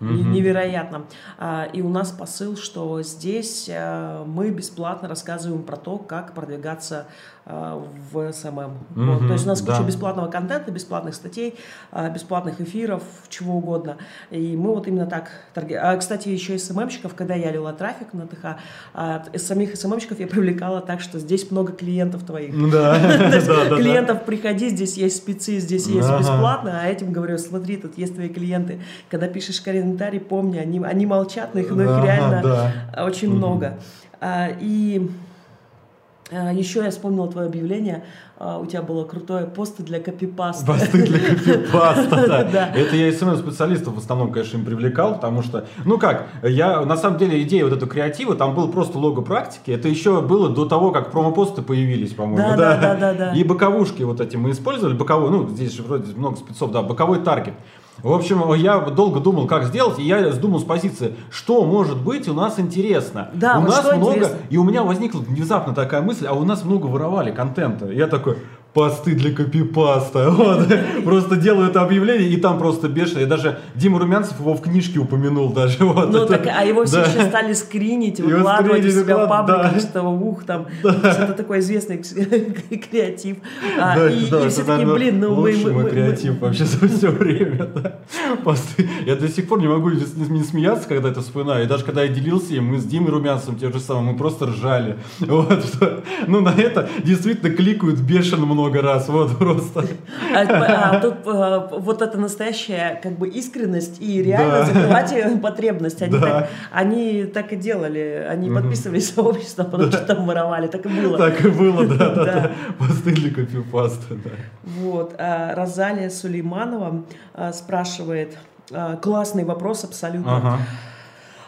невероятном. А, и у нас посыл, что здесь э, мы бесплатно рассказываем про то, как продвигаться в СММ. Mm-hmm, вот. То есть у нас да. куча бесплатного контента, бесплатных статей, а, бесплатных эфиров, чего угодно. И мы вот именно так торгуем. А, кстати, еще СММщиков, когда я лила трафик на ТХ, самих СММщиков я привлекала так, что здесь много клиентов твоих. <laughs> Да. Клиентов приходи, здесь есть спецы, здесь есть бесплатно, а этим говорю, смотри, тут есть твои клиенты. Когда пишешь комментарий, помни, они, молчат, но их, но их реально очень много. И а, Еще я вспомнила твое объявление. А, у тебя было крутое посты для копипаста. Посты для <laughs> копипаста, да. Это я СММ-специалистов в основном, конечно, им привлекал, потому что, ну как, я, на самом деле, идея вот этого креатива, там был просто лого практики, это еще было до того, как промопосты появились, по-моему. Да, да, да, да. И боковушки вот эти мы использовали, боковой, ну, здесь же вроде много спецов, да, боковой таргет. В общем, я долго думал, как сделать, и я думал с позиции, что может быть у нас интересно. Да, у нас много, интересно? и у меня возникла внезапно такая мысль, а у нас много воровали контента. Я такой, посты для копипаста. <laughs> Вот. Просто делаю это объявление, и там просто бешено. Я даже Дима Румянцев его в книжке упомянул даже. <laughs> Вот ну, это. так, а его все да. еще стали скринить, выкладывать у себя в пабликах, да. что ух, там, это такой известный <laughs> креатив. А, да, и, да, и все таки блин, ну мы... Лучший мой креатив мы, вообще за все время. Да. Посты. Я до сих пор не могу не, смеяться, когда это вспоминаю. И даже когда я делился им, мы с Димой Румянцевым те же самые, мы просто ржали. Вот, ну, на это действительно кликают бешено много много раз, вот просто. А, а тут а, вот это настоящая как бы искренность и реально да. закрывать <laughs> потребность. Они, да. так, они так и делали, они угу. подписывались в сообщество, потому да. что там воровали, так и было. Так и было, да, <laughs> да, да. Для копипаста, да. Вот, а, Розалия Сулейманова а, спрашивает, а, классный вопрос абсолютно. Ага.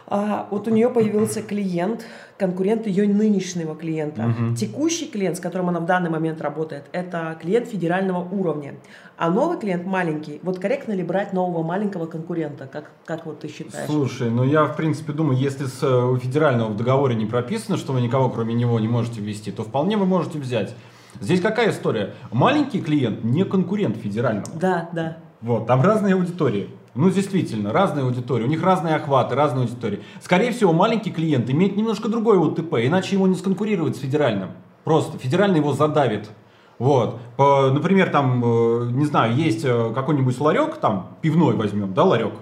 А, вот у нее появился клиент, конкурент ее нынешнего клиента. Угу. Текущий клиент, с которым она в данный момент работает, это клиент федерального уровня. А новый клиент маленький. Вот корректно ли брать нового маленького конкурента? Как, как вот ты считаешь? Слушай, ну я в принципе думаю, если с, э, у федерального в договоре не прописано, что вы никого кроме него не можете ввести, то вполне вы можете взять. Здесь какая история? Маленький клиент не конкурент федерального. Да, да. Вот, там разные аудитории. Ну, действительно, разные аудитории, у них разные охваты, разные аудитории. Скорее всего, маленький клиент имеет немножко другой УТП, иначе ему не сконкурировать с федеральным. Просто федеральный его задавит. Вот. Например, там, э, не знаю, есть э, какой-нибудь ларек, там, пивной возьмем, да, ларек.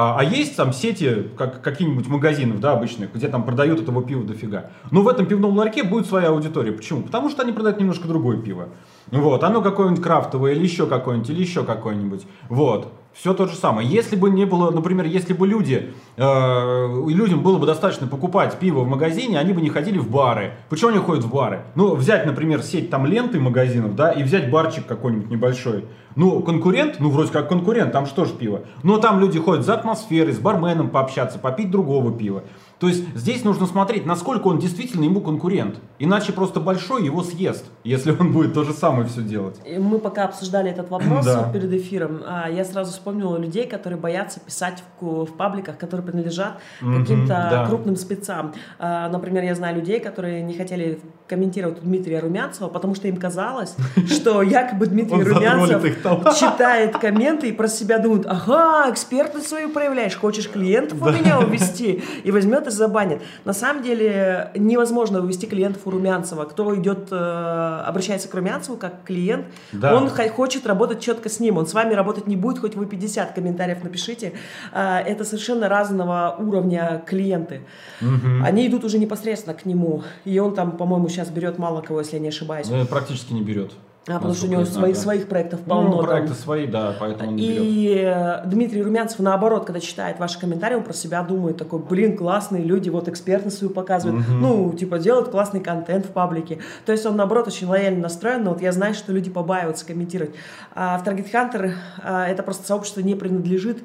А, а есть там сети, как какие-нибудь магазинов, да, обычных, где там продают этого пива дофига. Но в этом пивном ларьке будет своя аудитория. Почему? Потому что они продают немножко другое пиво. Вот, оно какое-нибудь крафтовое или еще какое-нибудь, или еще какое-нибудь. Вот. Все то же самое. Если бы не было, например, если бы люди, э, людям было бы достаточно покупать пиво в магазине, они бы не ходили в бары. Почему они ходят в бары? Ну, взять, например, сеть там ленты магазинов, да, и взять барчик какой-нибудь небольшой. Ну, конкурент, ну, вроде как конкурент, там что ж пиво. Но там люди ходят за атмосферой, с барменом пообщаться, попить другого пива. То есть здесь нужно смотреть, насколько он действительно ему конкурент. Иначе просто большой его съест, если он будет то же самое все делать. Мы пока обсуждали этот вопрос <clears throat> Да. перед эфиром, а, я сразу вспомнила людей, которые боятся писать в, в пабликах, которые принадлежат каким-то да. крупным спецам. А, Например, я знаю людей, которые не хотели комментировать Дмитрия Румянцева, потому что им казалось, <laughs> что якобы Дмитрий Румянцев <laughs> читает комменты и про себя думает, ага, экспертность свою проявляешь, хочешь клиентов у меня увести и возьмет и забанит. На самом деле невозможно увести клиентов у Румянцева. Кто идет, э, обращается к Румянцеву как клиент, Да. он хо- хочет работать четко с ним, он с вами работать не будет, хоть вы 50 комментариев напишите. А, Это совершенно разного уровня клиенты. Они идут уже непосредственно к нему, и он там, по-моему, сейчас берет мало кого, если я не ошибаюсь. Ну, Практически не берет. А, потому что у него Насколько я свои- знаю, да. своих проектов полно. Ну, там. проекты свои, да, поэтому он берет. И э, Дмитрий Румянцев, наоборот, когда читает ваши комментарии, он про себя думает такой, блин, классные люди, вот экспертность свою показывают, ну, типа, делают классный контент в паблике. То есть он, наоборот, очень лояльно настроен, но вот я знаю, что люди побаиваются комментировать. А в Target Hunter а, это просто сообщество не принадлежит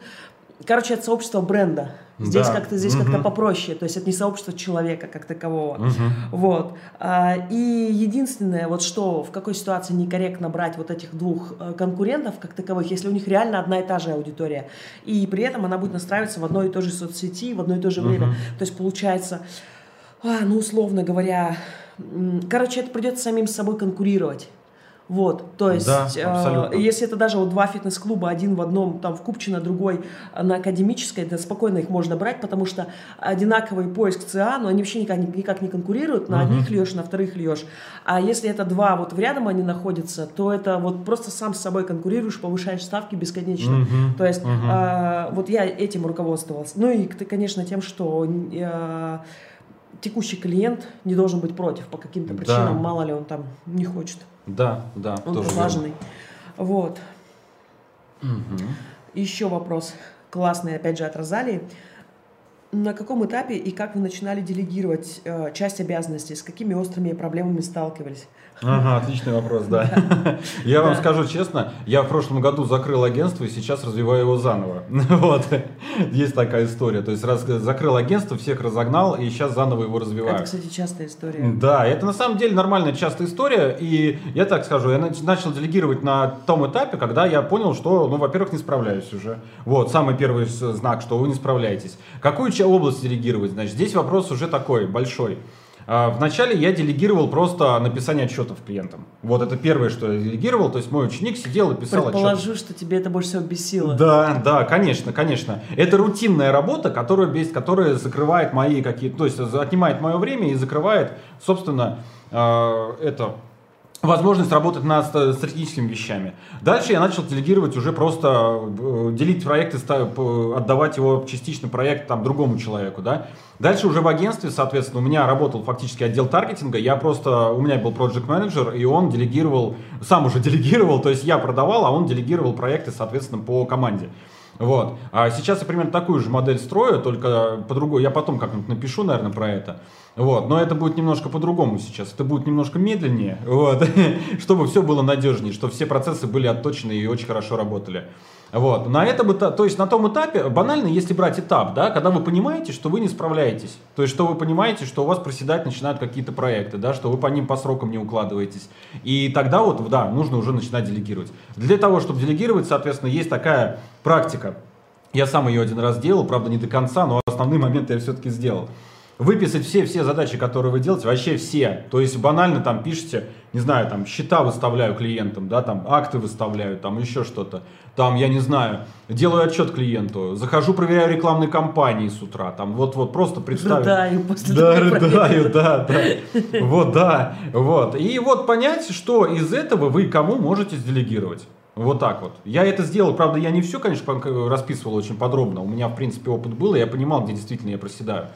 Короче, это сообщество бренда. Здесь Да. как-то здесь как-то Мгм. попроще. То есть это не сообщество человека как такового. Вот. А, И единственное, вот что, в какой ситуации некорректно брать вот этих двух э, конкурентов как таковых, если у них реально одна и та же аудитория. И при этом она будет настраиваться в одной и той же соцсети в одно и то же время. То есть получается, а, ну, условно говоря, короче, это придется самим с собой конкурировать. Вот, то есть, Да, э, абсолютно. если это даже вот два фитнес-клуба, один в одном, там в Купчино, другой на Академической, да спокойно их можно брать, потому что одинаковый поиск ЦА, но они вообще никак, никак не конкурируют, на одних льешь, на вторых льешь. А если это два вот в рядом они находятся, то это вот просто сам с собой конкурируешь, повышаешь ставки бесконечно. То есть, а, вот я этим руководствовался. Ну и, конечно, тем, что э, текущий клиент не должен быть против по каким-то Да. причинам, мало ли он там не хочет. Да, да, Он тоже верно. прилаженный. Вот. Еще вопрос классный, опять же, от Розалии. На каком этапе и как вы начинали делегировать э, часть обязанностей? С какими острыми проблемами сталкивались? Ага, отличный вопрос, да. <laughs> Я вам скажу честно, я в прошлом году закрыл агентство и сейчас развиваю его заново. <laughs> Вот. Есть такая история. То есть раз закрыл агентство, всех разогнал и сейчас заново его развиваю. Это, кстати, частая история. Да, это на самом деле нормальная частая история, и я так скажу, я нач- начал делегировать на том этапе, когда я понял, что, ну, во-первых, не справляюсь уже. Вот, самый первый знак, что вы не справляетесь. Какую область делегировать? Значит, здесь вопрос уже такой, большой. А, Вначале я делегировал просто написание отчетов клиентам. Вот это первое, что я делегировал, то есть мой ученик сидел и писал отчеты. Предположу, что тебе это больше всего бесило. Да, да, конечно, конечно. Это рутинная работа, которая, без, которая закрывает мои какие-то, то есть отнимает мое время и закрывает, собственно, э, это возможность работать над ст- стратегическими вещами. Дальше я начал делегировать уже просто э, делить проекты, отдавать его частично проект там другому человеку, да. Дальше уже в агентстве, соответственно, у меня работал фактически отдел таргетинга, я просто, у меня был project менеджер и он делегировал, сам уже <laughs> делегировал, то есть я продавал, а он делегировал проекты, соответственно, по команде. Вот. А сейчас я примерно такую же модель строю, только по-другому. Я потом как-нибудь напишу, наверное, про это. Вот. Но это будет немножко по-другому сейчас. Это будет немножко медленнее, <laughs> вот. <laughs> чтобы все было надежнее, чтобы все процессы были отточены и очень хорошо работали. Вот. На этом эта- то есть на том этапе, банально, если брать этап, да, когда вы понимаете, что вы не справляетесь, то есть что вы понимаете, что у вас проседать начинают какие-то проекты, да, что вы по ним по срокам не укладываетесь. И тогда вот, да, нужно уже начинать делегировать. Для того, чтобы делегировать, соответственно, есть такая практика. Я сам ее один раз делал, правда, не до конца, но основные моменты я все-таки сделал. Выписать все-все задачи, которые вы делаете, вообще все. То есть банально там пишите, не знаю, там счета выставляю клиентам, да, там акты выставляю, там еще что-то. Там, я не знаю, делаю отчет клиенту, захожу, проверяю рекламные кампании с утра, там вот-вот просто представить. Рыдаю после Да, рыдаю, да, да. Вот, да, вот. И вот понять, что из этого вы кому можете делегировать. Вот так вот. Я это сделал, правда, я не все, конечно, расписывал очень подробно. У меня, в принципе, опыт был, и я понимал, где действительно я проседаю.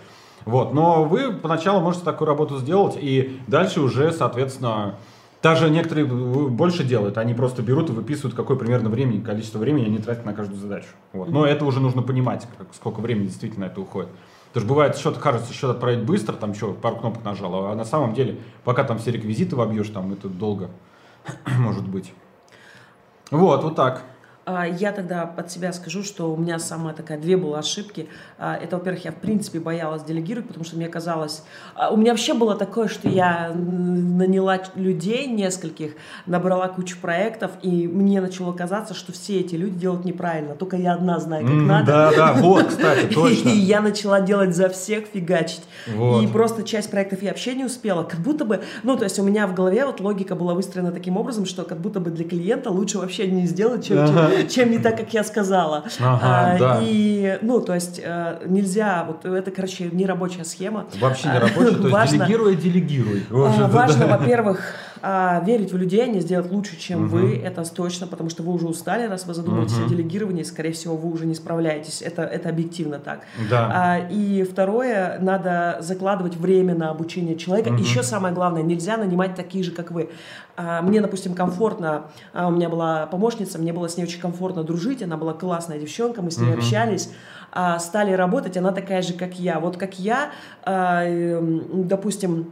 Вот, но вы поначалу можете такую работу сделать, и дальше уже, соответственно, даже некоторые больше делают, они просто берут и выписывают, какое примерно времени, количество времени они тратят на каждую задачу. Вот. Но это уже нужно понимать, как- сколько времени действительно это уходит. Потому что бывает, счет кажется, счет отправить быстро, там еще пару кнопок нажал, а на самом деле, пока там все реквизиты вобьешь, там это долго <clears throat> может быть. Вот, вот так. А, я тогда от себя скажу, что у меня самая такая две было ошибки. А, это, во-первых, я в принципе боялась делегировать, потому что мне казалось... А, у меня вообще было такое, что я наняла людей нескольких, набрала кучу проектов, и мне начало казаться, что все эти люди делают неправильно. Только я одна знаю, как mm, надо. Да, да, вот, кстати, <laughs> точно. И я начала делать за всех, фигачить. Вот. И просто часть проектов я вообще не успела. Как будто бы... Ну, то есть у меня в голове вот логика была выстроена таким образом, что как будто бы для клиента лучше вообще не сделать, чем, ага <laughs> чем не так, как я сказала. Ага, а, да. И, ну, то есть э, нельзя, вот это, короче, не рабочая схема. Вообще не рабочая, то есть важно, делегируй, делегируй. А, важно, во-первых, а, верить в людей, они сделают лучше, чем угу. вы, это точно, потому что вы уже устали, раз вы задумаетесь угу. о делегировании, скорее всего, вы уже не справляетесь. Это, это объективно так. Да. А, и второе, надо закладывать время на обучение человека. Угу. Еще самое главное, нельзя нанимать такие же, как вы. А, мне, допустим, комфортно, а, у меня была помощница, мне было с ней очень комфортно дружить, она была классная девчонка, мы с ней угу. общались, а, стали работать, она такая же, как я. Вот как я, эм, допустим,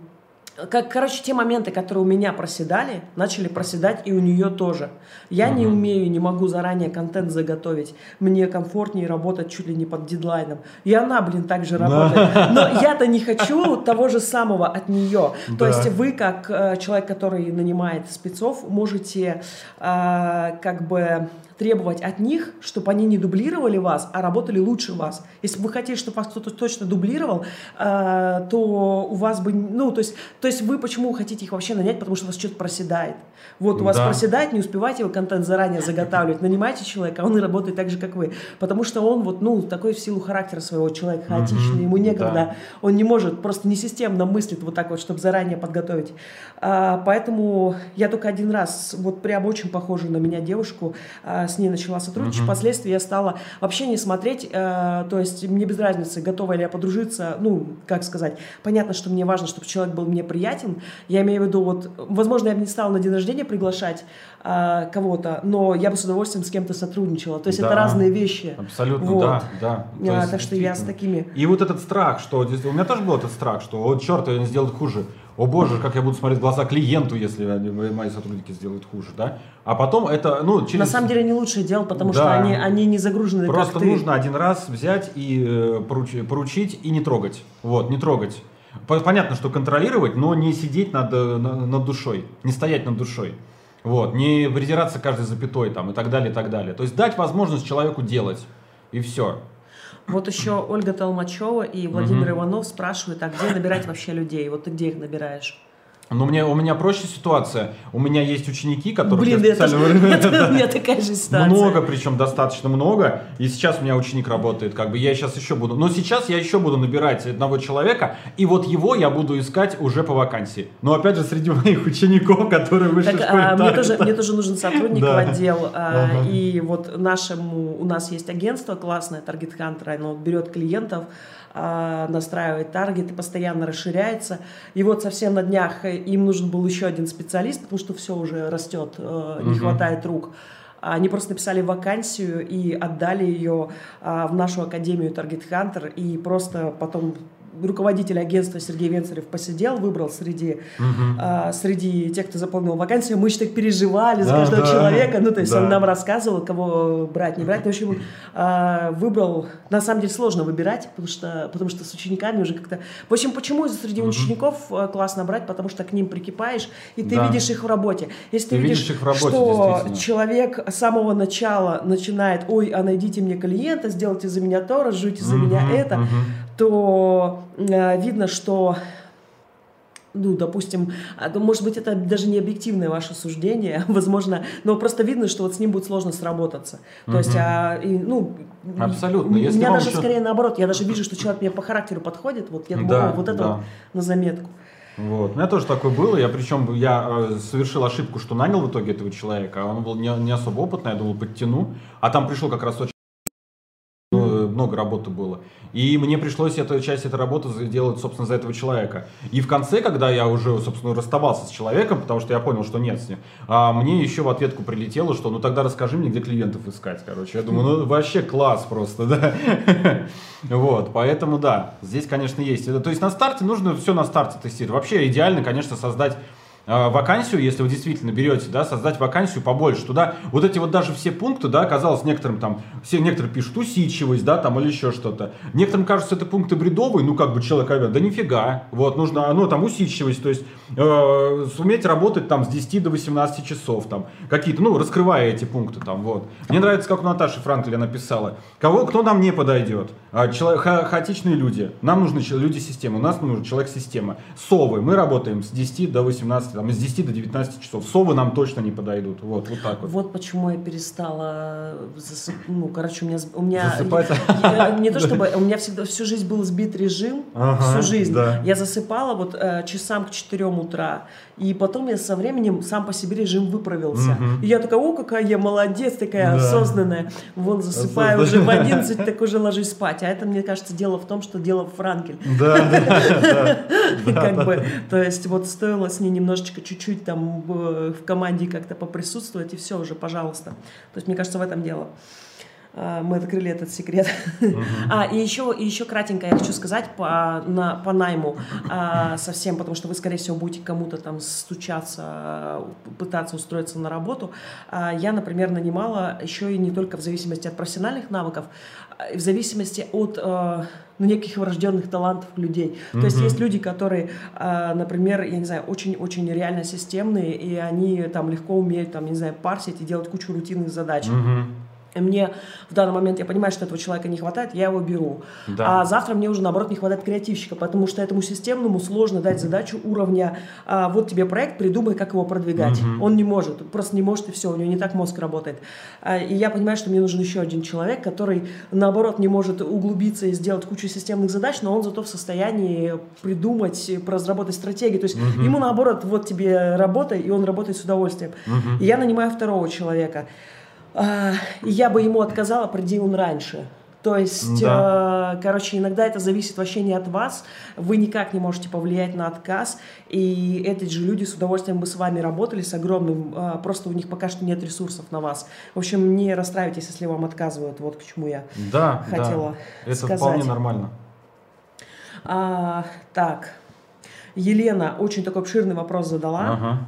как, короче, те моменты, которые у меня проседали, начали проседать и у нее тоже. Я uh-huh. не умею, не могу заранее контент заготовить. Мне комфортнее работать чуть ли не под дедлайном. И она, блин, так же работает. Но <laughs> я-то не хочу того же самого от нее. То есть вы, как э, человек, который нанимает спецов, можете э, как бы требовать от них, чтобы они не дублировали вас, а работали лучше вас. Если бы вы хотели, чтобы вас кто-то точно дублировал, э, то у вас бы, ну, то есть, то есть вы почему хотите их вообще нанять, потому что у вас что-то проседает. Вот у вас да. проседает, не успевайте вы контент заранее заготавливать, нанимайте человека, а он и работает так же, как вы. Потому что он вот, ну, такой в силу характера своего человека, хаотичный, ему некогда, да. он не может, просто не системно мыслит вот так вот, чтобы заранее подготовить. А, поэтому я только один раз, вот прям очень похожую на меня девушку, а, с ней начала сотрудничать. Угу. Впоследствии я стала вообще не смотреть, э, то есть мне без разницы, готова ли я подружиться, ну, как сказать, понятно, что мне важно, чтобы человек был мне приятен. Я имею в виду, вот, возможно, я бы не стала на день рождения приглашать э, кого-то, но я бы с удовольствием с кем-то сотрудничала. То есть да, это разные вещи. Абсолютно, вот. да, да. А, так что я с такими... И вот этот страх, что у меня тоже был этот страх, что, вот черт, они сделают хуже о боже, как я буду смотреть в глаза клиенту, если мои сотрудники сделают хуже, да? А потом это, ну, через... На самом деле не лучшее дело, потому да. что они, они не загружены Просто как ты. нужно один раз взять и э, поручить, поручить и не трогать. Вот, не трогать. Понятно, что контролировать, но не сидеть над, э, над душой, не стоять над душой. Вот, не придираться каждой запятой там и так далее, и так далее. То есть дать возможность человеку делать, и все. Вот еще Ольга Толмачева и Владимир угу. Иванов спрашивают, а где набирать вообще людей? Вот ты где их набираешь? Но мне, у меня проще ситуация. У меня есть ученики, которые Блин, специально... <laughs> Это, <laughs> это, у меня такая же ситуация. Много, причем достаточно много. И сейчас у меня ученик работает. Как бы я сейчас еще буду... Но сейчас я еще буду набирать одного человека. И вот его я буду искать уже по вакансии. Но опять же, среди <laughs> моих учеников, которые вышли так, в а, мне, тоже, мне тоже нужен сотрудник да. в отдел. А, ага. И вот нашему... У нас есть агентство классное, Target Hunter. Оно берет клиентов а, настраивает таргеты, постоянно расширяется. И вот совсем на днях им нужен был еще один специалист, потому что все уже растет, э, не угу. хватает рук. Они просто написали вакансию и отдали ее а, в нашу академию Target Hunter, и просто потом руководитель агентства Сергей Венцарев посидел, выбрал среди, угу. а, среди тех, кто заполнил вакансию. Мы еще так переживали за да, каждого да, человека. Ну, то есть да. он нам рассказывал, кого брать, не брать. Ну, в общем, а, выбрал. На самом деле сложно выбирать, потому что, потому что с учениками уже как-то... В общем, почему среди угу. учеников а, классно брать? Потому что к ним прикипаешь, и ты да. видишь их в работе. Если ты, ты видишь, видишь работе, что человек с самого начала начинает, ой, а найдите мне клиента, сделайте за меня то, разжуйте за угу, меня это, угу. То э, видно, что ну, допустим, а, может быть, это даже не объективное ваше суждение, <laughs> возможно, но просто видно, что вот с ним будет сложно сработаться. То угу. есть, а, и, ну, Абсолютно. Если меня даже еще... скорее наоборот, я даже вижу, что человек мне по характеру подходит, вот я думаю, да, вот это да. вот на заметку. Вот. У меня тоже такое было. Я причем я э, совершил ошибку, что нанял в итоге этого человека. А он был не, не особо опытный, я думал, подтяну. А там пришел как раз очень много работы было. И мне пришлось эту часть этой работы сделать, собственно, за этого человека. И в конце, когда я уже, собственно, расставался с человеком, потому что я понял, что нет с ним, а мне еще в ответку прилетело, что ну тогда расскажи мне, где клиентов искать, короче. Я думаю, ну вообще класс просто, <laughs> да. Вот, поэтому да, здесь, конечно, есть. То есть на старте нужно все на старте тестировать. Вообще идеально, конечно, создать вакансию, если вы действительно берете, да, создать вакансию побольше туда. Вот эти вот даже все пункты, да, казалось некоторым там, все некоторые пишут усидчивость, да, там или еще что-то. Некоторым кажется, это пункты бредовые, ну как бы человек говорит, да нифига, вот нужно, ну там усидчивость, то есть э, суметь работать там с 10 до 18 часов, там какие-то, ну раскрывая эти пункты там, вот. Мне нравится, как у Наташи Франкеля написала, кого, кто нам не подойдет, а, человек, ха, хаотичные люди, нам нужны люди системы, у нас нужен человек система. Совы, мы работаем с 10 до 18, там, с 10 до 19 часов, совы нам точно не подойдут, вот, вот так вот. Вот почему я перестала засып... ну, короче, у меня, у меня Засыпать? я- не то <laughs> чтобы, у меня всегда всю жизнь был сбит режим, Ага, всю жизнь. да. Я засыпала вот э, часам к 4 утра, и потом я со временем сам по себе режим выправился. Мгм. И я такая, о, какая я молодец, такая Да. осознанная. Вон засыпаю уже в 11, так уже ложусь спать. А это, мне кажется, дело в том, что дело в Франкель. Да, да, да. <laughs> как бы, то есть вот стоило с ней немножечко чуть-чуть там в, в команде как-то поприсутствовать, и все уже, пожалуйста. То есть мне кажется, в этом дело. А, Мы открыли этот секрет. А, и еще, и еще кратенько я хочу сказать по, на, по найму а, совсем, потому что вы, скорее всего, будете кому-то там стучаться, пытаться устроиться на работу. А, я, например, нанимала еще и не только в зависимости от профессиональных навыков, а в зависимости от а, ну, неких врожденных талантов людей. То есть есть люди, которые, а, например, я не знаю, очень-очень реально системные, и они там легко умеют, там, не знаю, парсить и делать кучу рутинных задач. Мгм. И мне в данный момент, я понимаю, что этого человека не хватает, я его беру. Да. А завтра мне уже, наоборот, не хватает креативщика, потому что этому системному сложно дать задачу уровня а, «вот тебе проект, придумай, как его продвигать». Он не может, просто не может, и все, у него не так мозг работает. А, и я понимаю, что мне нужен еще один человек, который, наоборот, не может углубиться и сделать кучу системных задач, но он зато в состоянии придумать, разработать стратегии. То есть ему, наоборот, вот тебе работа, и он работает с удовольствием. И я нанимаю второго человека. А, я бы ему отказала, приди он раньше. То есть, Да. э, короче, иногда это зависит вообще не от вас. Вы никак не можете повлиять на отказ. И эти же люди с удовольствием бы с вами работали, с огромным, э, просто у них пока что нет ресурсов на вас. В общем, не расстраивайтесь, если вам отказывают. Вот к чему я. Да, Хотела да. Это сказать. вполне нормально. А, так, Елена очень такой обширный вопрос задала. Ага.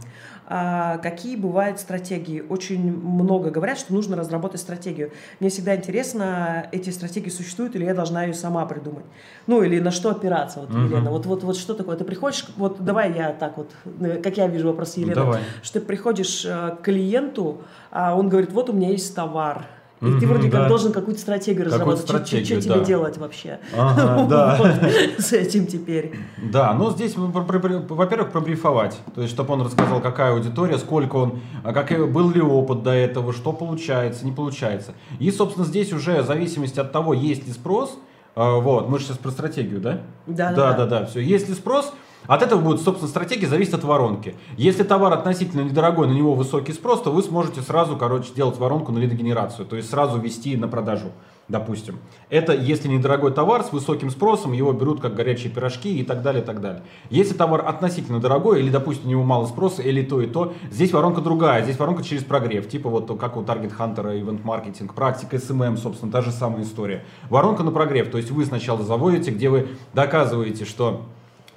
А, какие бывают стратегии? Очень много говорят, что нужно разработать стратегию. Мне всегда интересно, эти стратегии существуют или я должна ее сама придумать? Ну, или на что опираться, вот, Мгм. Елена? Вот, вот, вот что такое? Ты приходишь, вот давай я так вот, э, как я вижу вопрос Елены, Давай. что ты приходишь э, к клиенту, а он говорит, вот у меня есть товар. И ты вроде как да. должен какую-то стратегию Какую-то разработать. Что- тебе делать вообще? Ага, <laughs> да. Вот, <laughs> С этим теперь. Да, но здесь, про- про- во-первых, пробрифовать. То есть, чтобы он рассказал, какая аудитория, сколько он, а как, был ли опыт до этого, что получается, не получается. И, собственно, здесь уже в зависимости от того, есть ли спрос, а, вот, мы же сейчас про стратегию, да? Да, да, да, да, все. Есть ли спрос, от этого будет, собственно, стратегия зависит от воронки. Если товар относительно недорогой, на него высокий спрос, то вы сможете сразу, короче, делать воронку на лидогенерацию, то есть сразу вести на продажу, допустим. Это если недорогой товар с высоким спросом, его берут как горячие пирожки и так далее, и так далее. Если товар относительно дорогой, или, допустим, у него мало спроса, или то и то, здесь воронка другая, здесь воронка через прогрев, типа вот как у Target Hunter, Event Marketing, практика SMM, собственно, та же самая история. Воронка на прогрев, то есть вы сначала заводите, где вы доказываете, что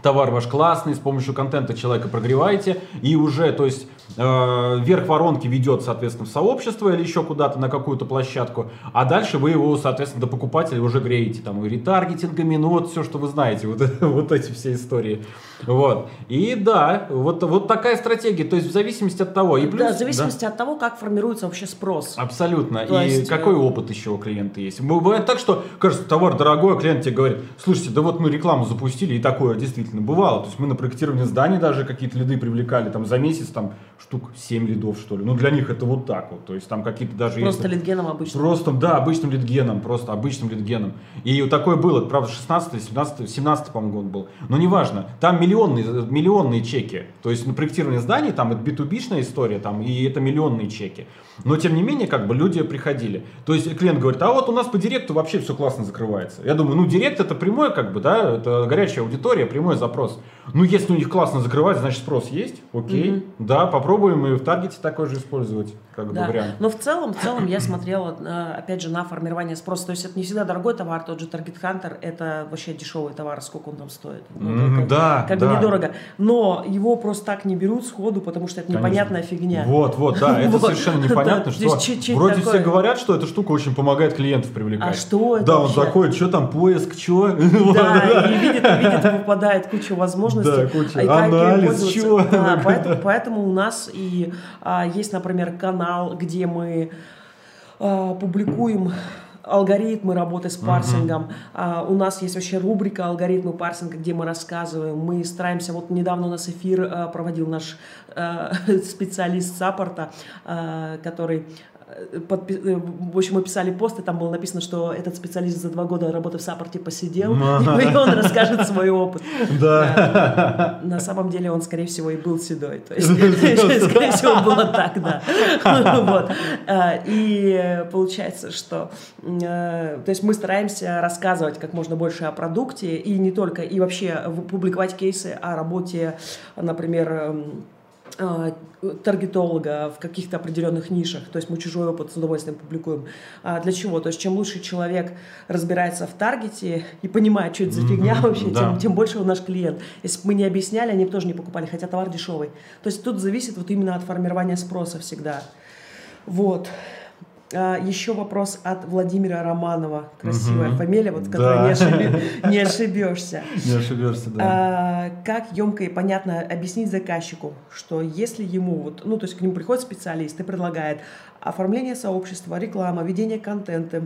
товар ваш классный, с помощью контента человека прогреваете, и уже, то есть, э, верх воронки ведет, соответственно, в сообщество или еще куда-то на какую-то площадку, а дальше вы его, соответственно, до покупателя уже греете, там, и ретаргетингами, ну, вот все, что вы знаете, <laughs> вот, вот эти все истории. Вот. И да, вот, вот такая стратегия, то есть, в зависимости от того. И плюс, да, в зависимости от того, как формируется вообще спрос. Абсолютно. То и есть, какой э, опыт еще у клиента есть? Бывает так, что кажется, товар дорогой, а клиент тебе говорит, слушайте, да вот мы рекламу запустили, и такое действительно бывало. То есть мы на проектировании зданий даже какие-то лиды привлекали там за месяц, там штук 7 лидов, что ли. Ну, для них это вот так вот. То есть там какие-то даже Просто есть... литгеном обычно. Просто, да, обычным литгеном, просто обычным литгеном. И вот такое было, правда, 16 17 17 по-моему, год был. Но неважно, там миллионные, миллионные чеки. То есть на проектирование зданий, там это B2B-шная история, там, и это миллионные чеки. Но, тем не менее, как бы люди приходили. То есть клиент говорит, а вот у нас по директу вообще все классно закрывается. Я думаю, ну, директ это прямой, как бы, да, это горячая аудитория, прямой запрос. Ну, если у них классно закрывать, значит спрос есть, окей. Мгм. Да, попробуем и в таргете такой же использовать, как бы Да. вариант. Но в целом, в целом я смотрела, э, опять же, на формирование спроса. То есть это не всегда дорогой товар, тот же Target Hunter, это вообще дешевый товар, сколько он там стоит. Ну, М, как- да, Как бы да. недорого. Но его просто так не берут сходу, потому что это Конечно. непонятная фигня. Вот, вот, да, это <laughs> совершенно <laughs> непонятно, что вроде все говорят, что эта штука очень помогает клиентов привлекать. А что это Да, он такой, что там, поиск, что? <laughs> Да, и видит, и видит, выпадает куча возможностей. Да, куча. И Анализ, чего? Да, поэтому, поэтому у нас и а, есть, например, канал, где мы а, публикуем алгоритмы работы с парсингом. А, у нас есть вообще рубрика алгоритмы парсинга, где мы рассказываем. Мы стараемся, вот недавно у нас эфир а, проводил наш а, <laughs> специалист саппорта, а, который подпи- э, в общем, мы писали пост, и там было написано, что этот специалист за два года работы в саппорте посидел, <laughs> и он расскажет свой опыт. Да. На самом деле он, скорее всего, и был седой. То есть, <laughs> <laughs> скорее всего, было так, да. Вот. А, И получается, что э, то есть мы стараемся рассказывать как можно больше о продукте и не только, и вообще публиковать кейсы о работе, например, эм, таргетолога в каких-то определенных нишах. То есть мы чужой опыт с удовольствием публикуем. А для чего? То есть чем лучше человек разбирается в таргете и понимает, что это за фигня Мгм, вообще, да. тем, тем больше он наш клиент. Если бы мы не объясняли, они бы тоже не покупали, хотя товар дешевый. То есть тут зависит вот именно от формирования спроса всегда. Вот. А, еще вопрос от Владимира Романова. Красивая Мгм. фамилия, вот, которой Да. не, ошиби- <laughs> не ошибешься. Не ошибешься, да. А, как емко и понятно объяснить заказчику, что если ему, вот, ну, то есть к нему приходит специалист и предлагает оформление сообщества, реклама, ведение контента,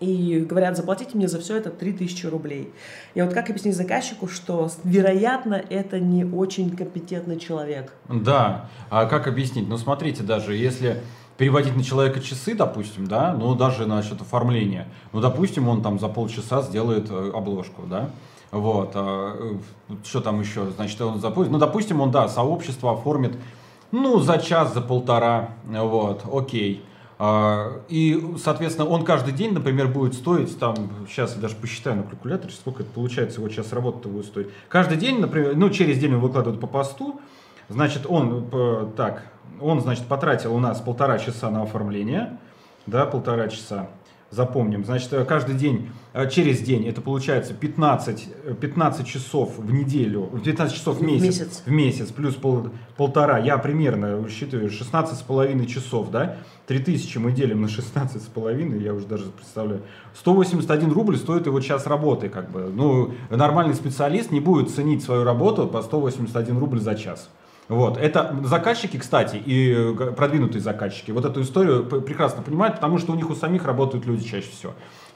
и говорят, заплатите мне за все это 3000 рублей. И вот как объяснить заказчику, что, вероятно, это не очень компетентный человек. Да, а как объяснить? Ну, смотрите, даже если переводить на человека часы, допустим, да, ну, даже насчет оформления, ну, допустим, он там за полчаса сделает э, обложку, да, вот, а, э, что там еще, значит, он запустит, ну, допустим, он, да, сообщество оформит, ну, за час, за полтора, вот, окей. А, И, соответственно, он каждый день, например, будет стоить, там, сейчас я даже посчитаю на калькуляторе, сколько это получается, его час работы будет стоить. Каждый день, например, ну, через день он выкладывает по посту, значит, он, э, так, он, значит, потратил у нас полтора часа на оформление, да, полтора часа, запомним, значит, э, каждый день, э, через день, это получается 15, э, 15 часов в неделю, 15 часов в месяц, месяц. в месяц, плюс пол- полтора, я примерно считаю 16 с половиной часов, да, 3000 мы делим на 16 с половиной, я уже даже представляю, 181 рубль стоит его час работы, как бы, ну, нормальный специалист не будет ценить свою работу по 181 рубль за час. Вот. Это заказчики, кстати, и э, продвинутые заказчики вот эту историю прекрасно понимают, потому что у них у самих работают люди чаще всего.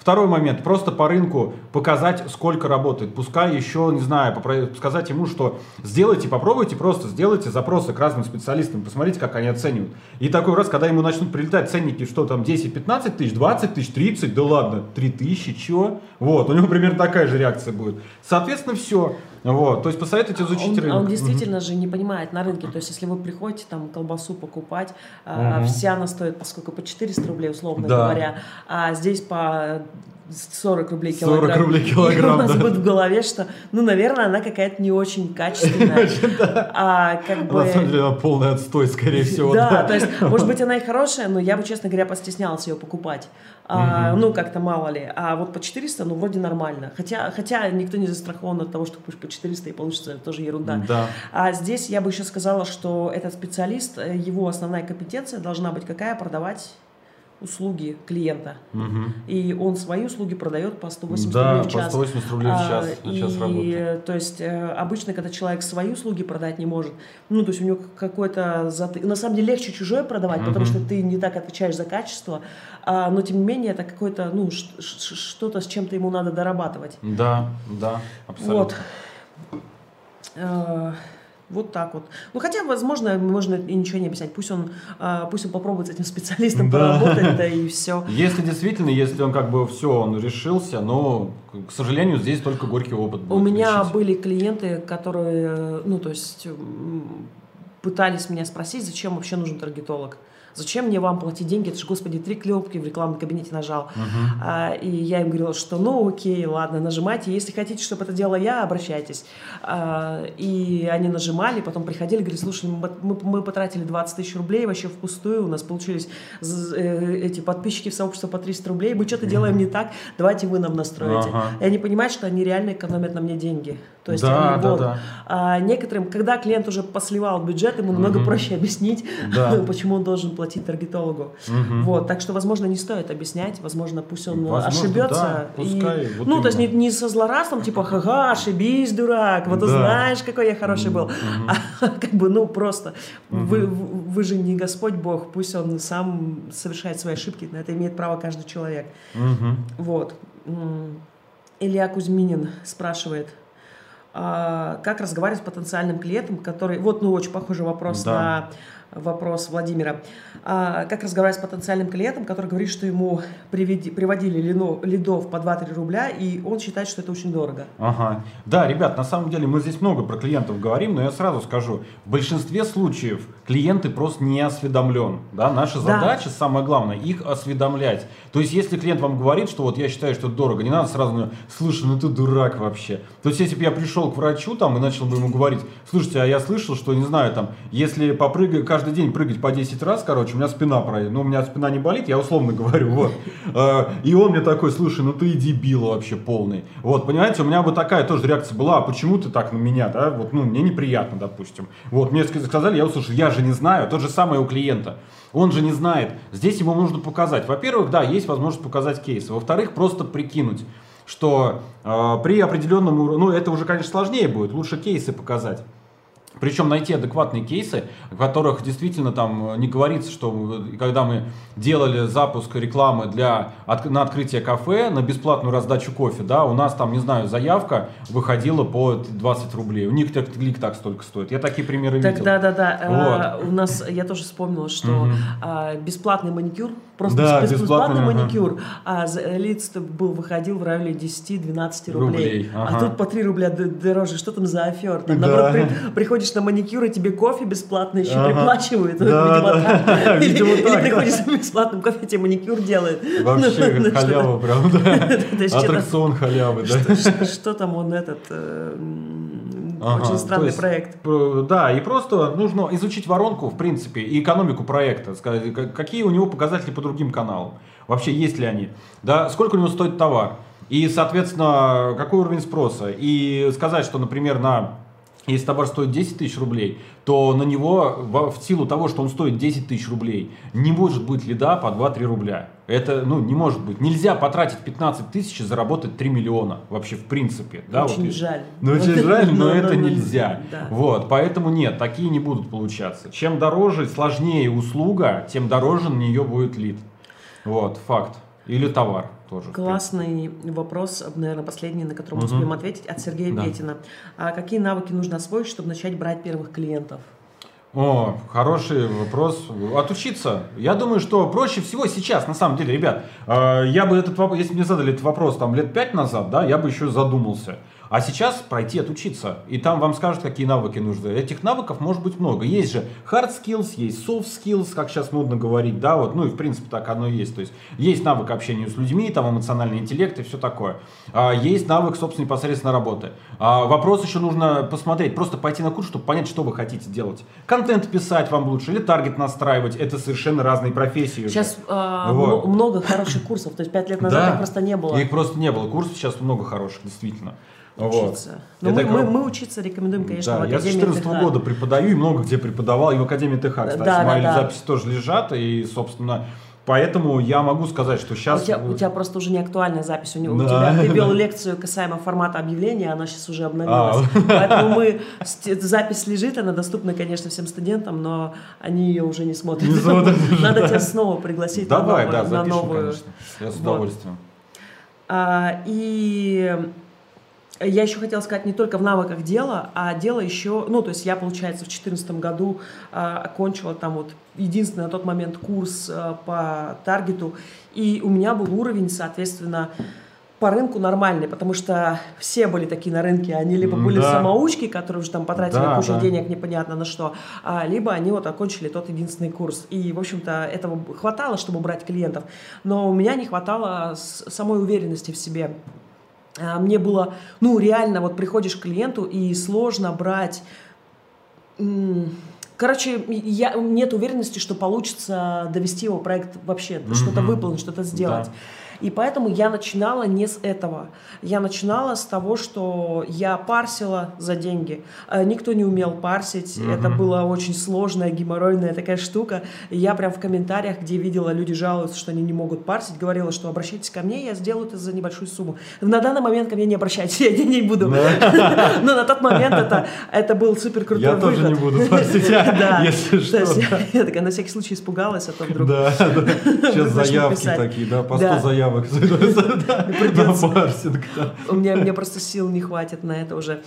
Второй момент, просто по рынку показать, сколько работает. Пускай еще, не знаю, сказать ему, что сделайте, попробуйте, просто сделайте запросы к разным специалистам, посмотрите, как они оценивают. И такой раз, когда ему начнут прилетать ценники, что там 10-15 тысяч, 20 тысяч, 30, да ладно, 3 тысячи, чего? Вот, у него примерно такая же реакция будет. Соответственно, все. Вот, то есть посоветуйте изучить он, рынок. он действительно же не понимает на рынке. То есть, если вы приходите там колбасу покупать, а, Мгм. вся она стоит, поскольку по 400 рублей, условно Да. говоря, а здесь по 40 рублей 40 килограмм. рублей <laughs> И килограмм, у нас да. будет в голове, что, ну, наверное, она какая-то не очень качественная. А как бы... На самом деле, она полный отстой, скорее <laughs> всего. Да, то есть, <laughs> может быть, она и хорошая, но я бы, честно говоря, постеснялась ее покупать. А. Ну, как-то мало ли. А вот по 400, ну, вроде нормально. Хотя, хотя никто не застрахован от того, что купишь по 400 и получится тоже ерунда. Да. А здесь я бы еще сказала, что этот специалист, э, его основная компетенция должна быть какая? Продавать услуги клиента. Мгм. И он свои услуги продает по 180 Да, рублей в по час. 180 рублей в А, час, на и, час работы. то есть, э, обычно, когда человек свои услуги продать не может, ну, то есть у него какой-то заты... На самом деле легче чужое продавать, потому Мгм. что ты не так отвечаешь за качество, а, но, тем не менее, это какое-то, ну, что-то, с чем-то ему надо дорабатывать. Да, да, абсолютно. Вот. Вот так вот. Ну, хотя, возможно, можно и ничего не объяснять. Пусть он, а, пусть он попробует с этим специалистом Да. поработать, да и все. Если действительно, если он как бы все, он решился, но, к сожалению, здесь только горький опыт У меня лечить. были клиенты, которые, ну, то есть, пытались меня спросить, зачем вообще нужен таргетолог. Зачем мне вам платить деньги, это же, господи, три клепки в рекламном кабинете нажал. А, и я им говорила, что ну окей, ладно, нажимайте, если хотите, чтобы это делала я, обращайтесь. А, и они нажимали, потом приходили, говорили, слушай, мы, мы, мы потратили 20 тысяч рублей вообще впустую, у нас получились э, эти подписчики в сообщество по 300 рублей, мы что-то делаем не так, давайте вы нам настроите. Ага. И они понимают, что они реально экономят на мне деньги. То есть Да, они, да, да. А некоторым, когда клиент уже посливал бюджет, ему намного проще объяснить, Да. <laughs> почему он должен платить таргетологу. Вот, так что, возможно, не стоит объяснять, возможно, пусть он Возможно, ошибется. да, пускай, и, вот ну, то есть не, именно. не со злорадством, типа, ха-ха, ошибись, дурак, вот Да. узнаешь, какой я хороший был. <laughs> А как бы, ну, просто, вы, вы же не Господь Бог, пусть он сам совершает свои ошибки, на это имеет право каждый человек. Мгм. Вот. Илья Кузьминин спрашивает, как разговаривать с потенциальным клиентом, который... Вот, ну, очень похожий вопрос Да. на вопрос Владимира. А, как разговаривать с потенциальным клиентом, который говорит, что ему приведи- приводили лино- лидов по 2-3 рубля, и он считает, что это очень дорого. Ага. Да, ребят, на самом деле мы здесь много про клиентов говорим, но я сразу скажу, в большинстве случаев клиенты просто не осведомлен. Да? Наша Да. задача, самое главное, их осведомлять. То есть, если клиент вам говорит, что вот я считаю, что это дорого, не надо сразу, слушай, ну ты дурак вообще. То есть, если бы я пришел к врачу там и начал бы ему говорить, слушайте, а я слышал, что, не знаю, там, если попрыгать, каждый день прыгать по 10 раз, короче, у меня спина пройдет. Ну, у меня спина не болит, я условно <laughs> говорю, вот. Э, И он мне такой, слушай, ну ты и дебил вообще полный. Вот, понимаете, у меня бы такая тоже реакция была, а почему ты так на меня, да, вот, ну, мне неприятно, допустим. Вот, мне ска- сказали, я услышал, я же не знаю, то же самое у клиента. Он же не знает. Здесь ему нужно показать. Во-первых, да, есть возможность показать кейсы. Во-вторых, просто прикинуть, что э, при определенном уровне, ну, это уже, конечно, сложнее будет, лучше кейсы показать. Причем найти адекватные кейсы, в которых действительно там не говорится, что когда мы делали запуск рекламы для, от- на открытие кафе, на бесплатную раздачу кофе, да, у нас там, не знаю, заявка выходила по 20 рублей. У них так клик так столько стоит. Я такие примеры Так, видел. да, да, да. У нас, я тоже вспомнила, что а, бесплатный маникюр, просто Да, бес- бесплатный, бесплатный ага. маникюр, а за лиц был, выходил в районе 10-12 рублей. Рублей, А ага. тут по 3 рубля дороже. Что там за афер? Там, Да. наоборот, при- приходишь на маникюр, и тебе кофе бесплатно еще Ага. приплачивают. Да, Видимо, да. так. <laughs> Или- Видимо, Или так, да. приходишь с бесплатным кофе, тебе маникюр делают. Вообще Ну, ну, халява прям, да. <laughs> То есть что-то- Аттракцион халявы, да. что- там он этот... э, м, Ага, Очень странный есть, проект. п- Да, и просто нужно изучить воронку, в принципе, и экономику проекта. Сказать, как- какие у него показатели по другим каналам. Вообще, есть ли они. Да, сколько у него стоит товар. И, соответственно, какой уровень спроса. И сказать, что, например, на если товар стоит 10 тысяч рублей, то на него в силу того, что он стоит 10 тысяч рублей, не может быть лида по 2-3 рубля. Это, ну, не может быть. Нельзя потратить 15 тысяч и заработать 3 миллиона. Вообще, в принципе. Да, Очень вот. жаль. Ну, очень жаль, но Ну, это ну, ну, нельзя. да. Вот, поэтому нет, такие не будут получаться. Чем дороже, сложнее услуга, тем дороже на нее будет лид. Вот, факт. Или товар тоже. Классный вопрос, наверное, последний, на который мы успеем ответить, от Сергея Да. Петина. А какие навыки нужно освоить, чтобы начать брать первых клиентов? О, хороший вопрос. Отучиться. Я думаю, что проще всего сейчас, на самом деле, ребят, э, я бы этот вопрос, если мне задали этот вопрос там лет пять назад, да, я бы еще задумался. А сейчас пройти отучиться. И там вам скажут, какие навыки нужны. Этих навыков может быть много. Есть же hard skills, есть soft skills, как сейчас модно говорить, да, вот, ну и в принципе так оно и есть. То есть есть навык общения с людьми, там эмоциональный интеллект и все такое. А, есть навык, собственно, непосредственно работы. А, вопрос еще нужно посмотреть, просто пойти на курс, чтобы понять, что вы хотите делать. Контент писать вам лучше или таргет настраивать. Это совершенно разные профессии. Сейчас а, Вот. мно- много хороших курсов, то есть пять лет назад Да. их просто не было. Их просто не было. Курсов сейчас много хороших, действительно. Вот. Учиться. Но Это мы, мы- гро- мы учиться рекомендуем, конечно, да, в я с Академии 2014 ТХ. года преподаю и много где преподавал, и в Академии ТХ, кстати, Да, да, мои да. записи тоже лежат, и, собственно, поэтому я могу сказать, что сейчас... У тебя, у тебя просто уже не актуальная запись. У, него, у Да. тебя, ты вел <laughs> лекцию касаемо формата объявления, она сейчас уже обновилась. А. <laughs> Поэтому мы, запись лежит, она доступна, конечно, всем студентам, но они ее уже не смотрят. Не смотрят <laughs> уже. Надо тебя снова пригласить на Давай, новую. да, на запишем, новую. конечно. Я с Вот. удовольствием. А, и я еще хотела сказать не только в навыках дела, а дело еще, ну, то есть я, получается, в 2014 году а, окончила там вот единственный на тот момент курс а, по таргету, и у меня был уровень, соответственно, по рынку нормальный, потому что все были такие на рынке, они либо были Да. самоучки, которые уже там потратили Да, кучу да. денег непонятно на что, а, либо они вот окончили тот единственный курс. И, в общем-то, этого хватало, чтобы брать клиентов, но у меня не хватало самой уверенности в себе. А, Мне было, ну, реально, вот приходишь к клиенту, и сложно брать Короче, я, нет уверенности, что получится довести его проект вообще, что-то Мгм. выполнить, что-то сделать. Да. И поэтому я начинала не с этого. Я начинала с того, что я парсила за деньги. Э, Никто не умел парсить. Мгм. Это была очень сложная, геморройная такая штука. И я прям в комментариях, где видела, люди жалуются, что они не могут парсить, говорила, что обращайтесь ко мне, я сделаю это за небольшую сумму. На данный момент ко мне не обращайтесь, <laughs> я не буду. <laughs> Но на тот момент это, был супер крутой Я тоже не буду парсить, <laughs> Да. если То что. я- такая на всякий случай испугалась, а то вдруг... Да. Сейчас заявки такие, да, по 100 Да. Заявок <laughs> на да. У меня, просто сил не хватит на это уже.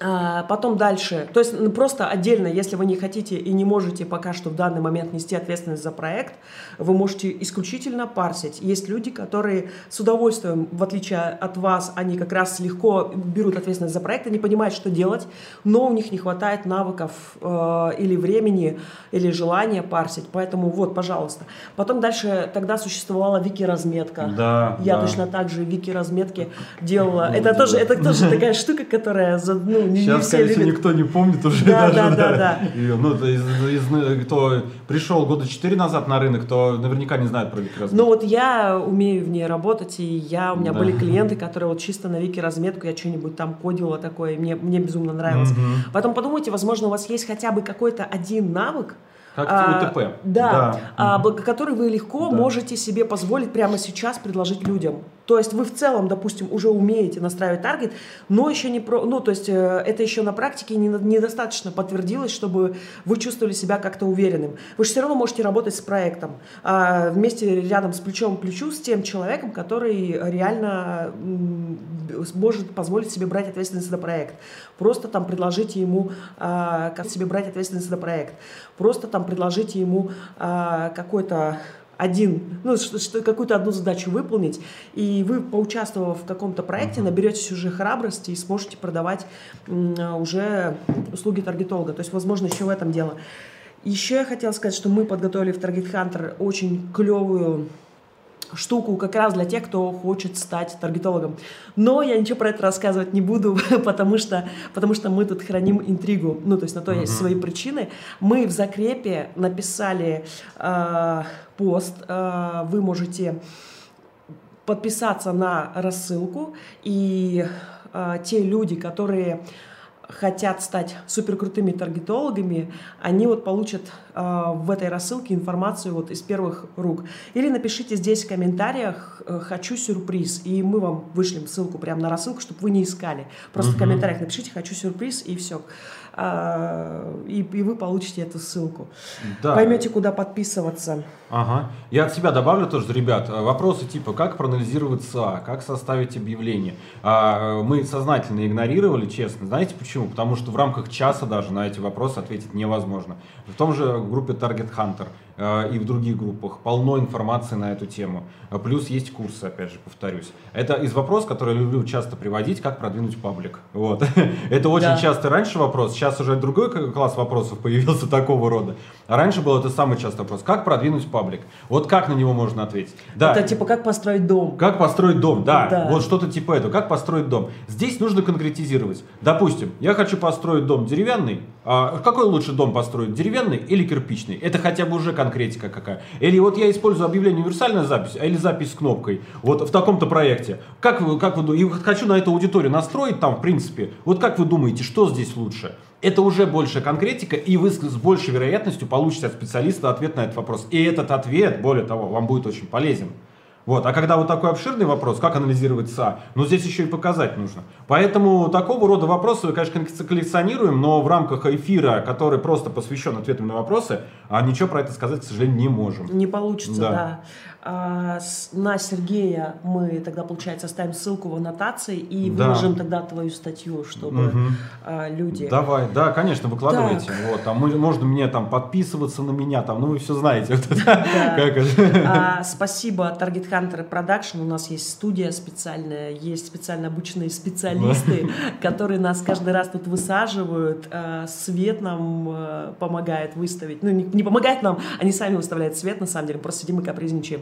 А, потом дальше. То есть ну, просто отдельно, если вы не хотите и не можете пока что в данный момент нести ответственность за проект, вы можете исключительно парсить. Есть люди, которые с удовольствием, в отличие от вас, они как раз легко берут ответственность за проект, они понимают, что делать, но у них не хватает навыков э, или времени, или желания парсить. Поэтому вот, пожалуйста. Потом дальше тогда существовала вики-разметка. Да, Я да. точно так же вики-разметки делала. Ну, это, да. тоже, это тоже такая штука, которая за- ну, не, Сейчас, скорее всего, никто не помнит уже Да, даже. да, да, да. Её. Ну, из- из- кто пришел года 4 назад на рынок, то наверняка не знает про микроразметку. Ну вот я умею в ней работать, и я, у меня Да. были <laughs> клиенты, которые вот чисто на вики разметку, я что-нибудь там кодила такое, и мне, мне безумно нравилось. Мгм. Потом подумайте, возможно, у вас есть хотя бы какой-то один навык, Как а, УТП. Да, а, б- который вы легко Да. можете себе позволить прямо сейчас предложить людям. То есть вы в целом, допустим, уже умеете настраивать таргет, но еще не про, ну то есть э, это еще на практике не- недостаточно подтвердилось, чтобы вы чувствовали себя как-то уверенным. Вы же все равно можете работать с проектом а, вместе рядом с плечом к плечу с тем человеком, который реально может позволить себе брать ответственность за проект. Просто там предложите ему а, как себе брать ответственность за проект. Просто там предложите ему а, какой-то один, ну, какую-то одну задачу выполнить, и вы, поучаствовав в каком-то проекте, наберетесь уже храбрости и сможете продавать а, уже услуги таргетолога. То есть, возможно, еще в этом дело. Еще я хотела сказать, что мы подготовили в Target Hunter очень клевую штуку как раз для тех, кто хочет стать таргетологом. Но я ничего про это рассказывать не буду, <laughs> потому что, потому что мы тут храним интригу. Ну, то есть на то есть свои причины. Мы в закрепе написали э, пост. э, вы можете подписаться на рассылку, и э, те люди, которые хотят стать суперкрутыми таргетологами, они вот получат э, в этой рассылке информацию вот из первых рук. Или напишите здесь в комментариях э, «хочу сюрприз», и мы вам вышлем ссылку прямо на рассылку, чтобы вы не искали. Просто в комментариях напишите «хочу сюрприз» и все. И, и вы получите эту ссылку. Да. Поймете, куда подписываться. Ага. Я от себя добавлю тоже, ребят, э, вопросы типа, как проанализировать СА, как составить объявление. А, э, Мы сознательно игнорировали, честно. Знаете почему? Потому что в рамках часа даже на эти вопросы ответить невозможно. В том же группе Target Hunter и в других группах полно информации на эту тему. А Плюс есть курсы, опять же, повторюсь. Это из вопросов, которые я люблю часто приводить, как продвинуть паблик. Вот. <laughs> Это очень Да. часто раньше вопрос, сейчас уже другой класс вопросов появился <laughs> такого рода. А раньше был это самый частый вопрос, как продвинуть паблик? Вот как на него можно ответить? Да. Это типа как построить дом. Как построить дом? Да, Да. вот что-то типа этого. Как построить дом? Здесь нужно конкретизировать. Допустим, я хочу построить дом деревянный. А какой лучше дом построить? Деревянный или кирпичный? Это хотя бы уже конкретика какая. Или вот я использую объявление универсальная запись, а или запись с кнопкой. Вот в таком-то проекте. Как вы, как вы, и хочу на эту аудиторию настроить там, в принципе. Вот как вы думаете, что здесь лучше? Это уже больше конкретика, и вы с большей вероятностью получите от специалиста ответ на этот вопрос. И этот ответ, более того, вам будет очень полезен. Вот. А когда вот такой обширный вопрос, как анализировать СА, ну здесь еще и показать нужно. Поэтому такого рода вопросы, конечно, коллекционируем, но в рамках эфира, который просто посвящен ответам на вопросы, а ничего про это сказать, к сожалению, не можем. Не получится, Да. да. А, на Сергея мы тогда, получается, оставим ссылку в аннотации и Да. выложим тогда твою статью, чтобы а, люди... Давай, да, конечно, выкладывайте. Так. Вот, там можно мне там подписываться на меня, там, ну вы все знаете. <laughs> А, спасибо Target Hunter Production. У нас есть студия специальная, есть специально обученные специалисты, <laughs> которые нас каждый раз тут высаживают. Свет нам помогает выставить. Ну, не, не помогает нам, они сами выставляют свет, на самом деле. Просто сидим и капризничаем.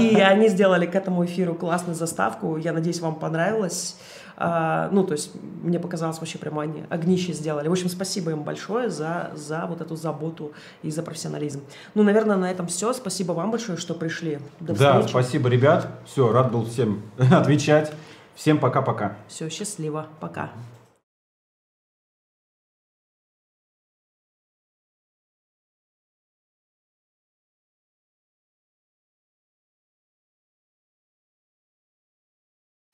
И они сделали к этому эфиру классную заставку. Я надеюсь, вам понравилось. А, Ну, то есть, мне показалось, вообще прямо они огнище сделали. В общем, спасибо им большое за, за вот эту заботу и за профессионализм. Ну, наверное, на этом все. Спасибо вам большое, что пришли. До Да, встречи. спасибо, ребят. Все, рад был всем <laughs> отвечать. Всем пока-пока. Все, счастливо. Пока.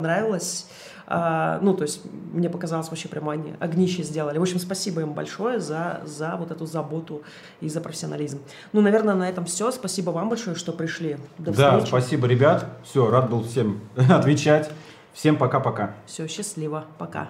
Понравилось. А, ну, то есть, мне показалось, вообще прямо они огнище сделали. В общем, спасибо им большое за, за вот эту заботу и за профессионализм. Ну, наверное, на этом все. Спасибо вам большое, что пришли. До Да, встречи. спасибо, ребят. Все, рад был всем <laughs> отвечать. Всем пока-пока. Все, счастливо. Пока.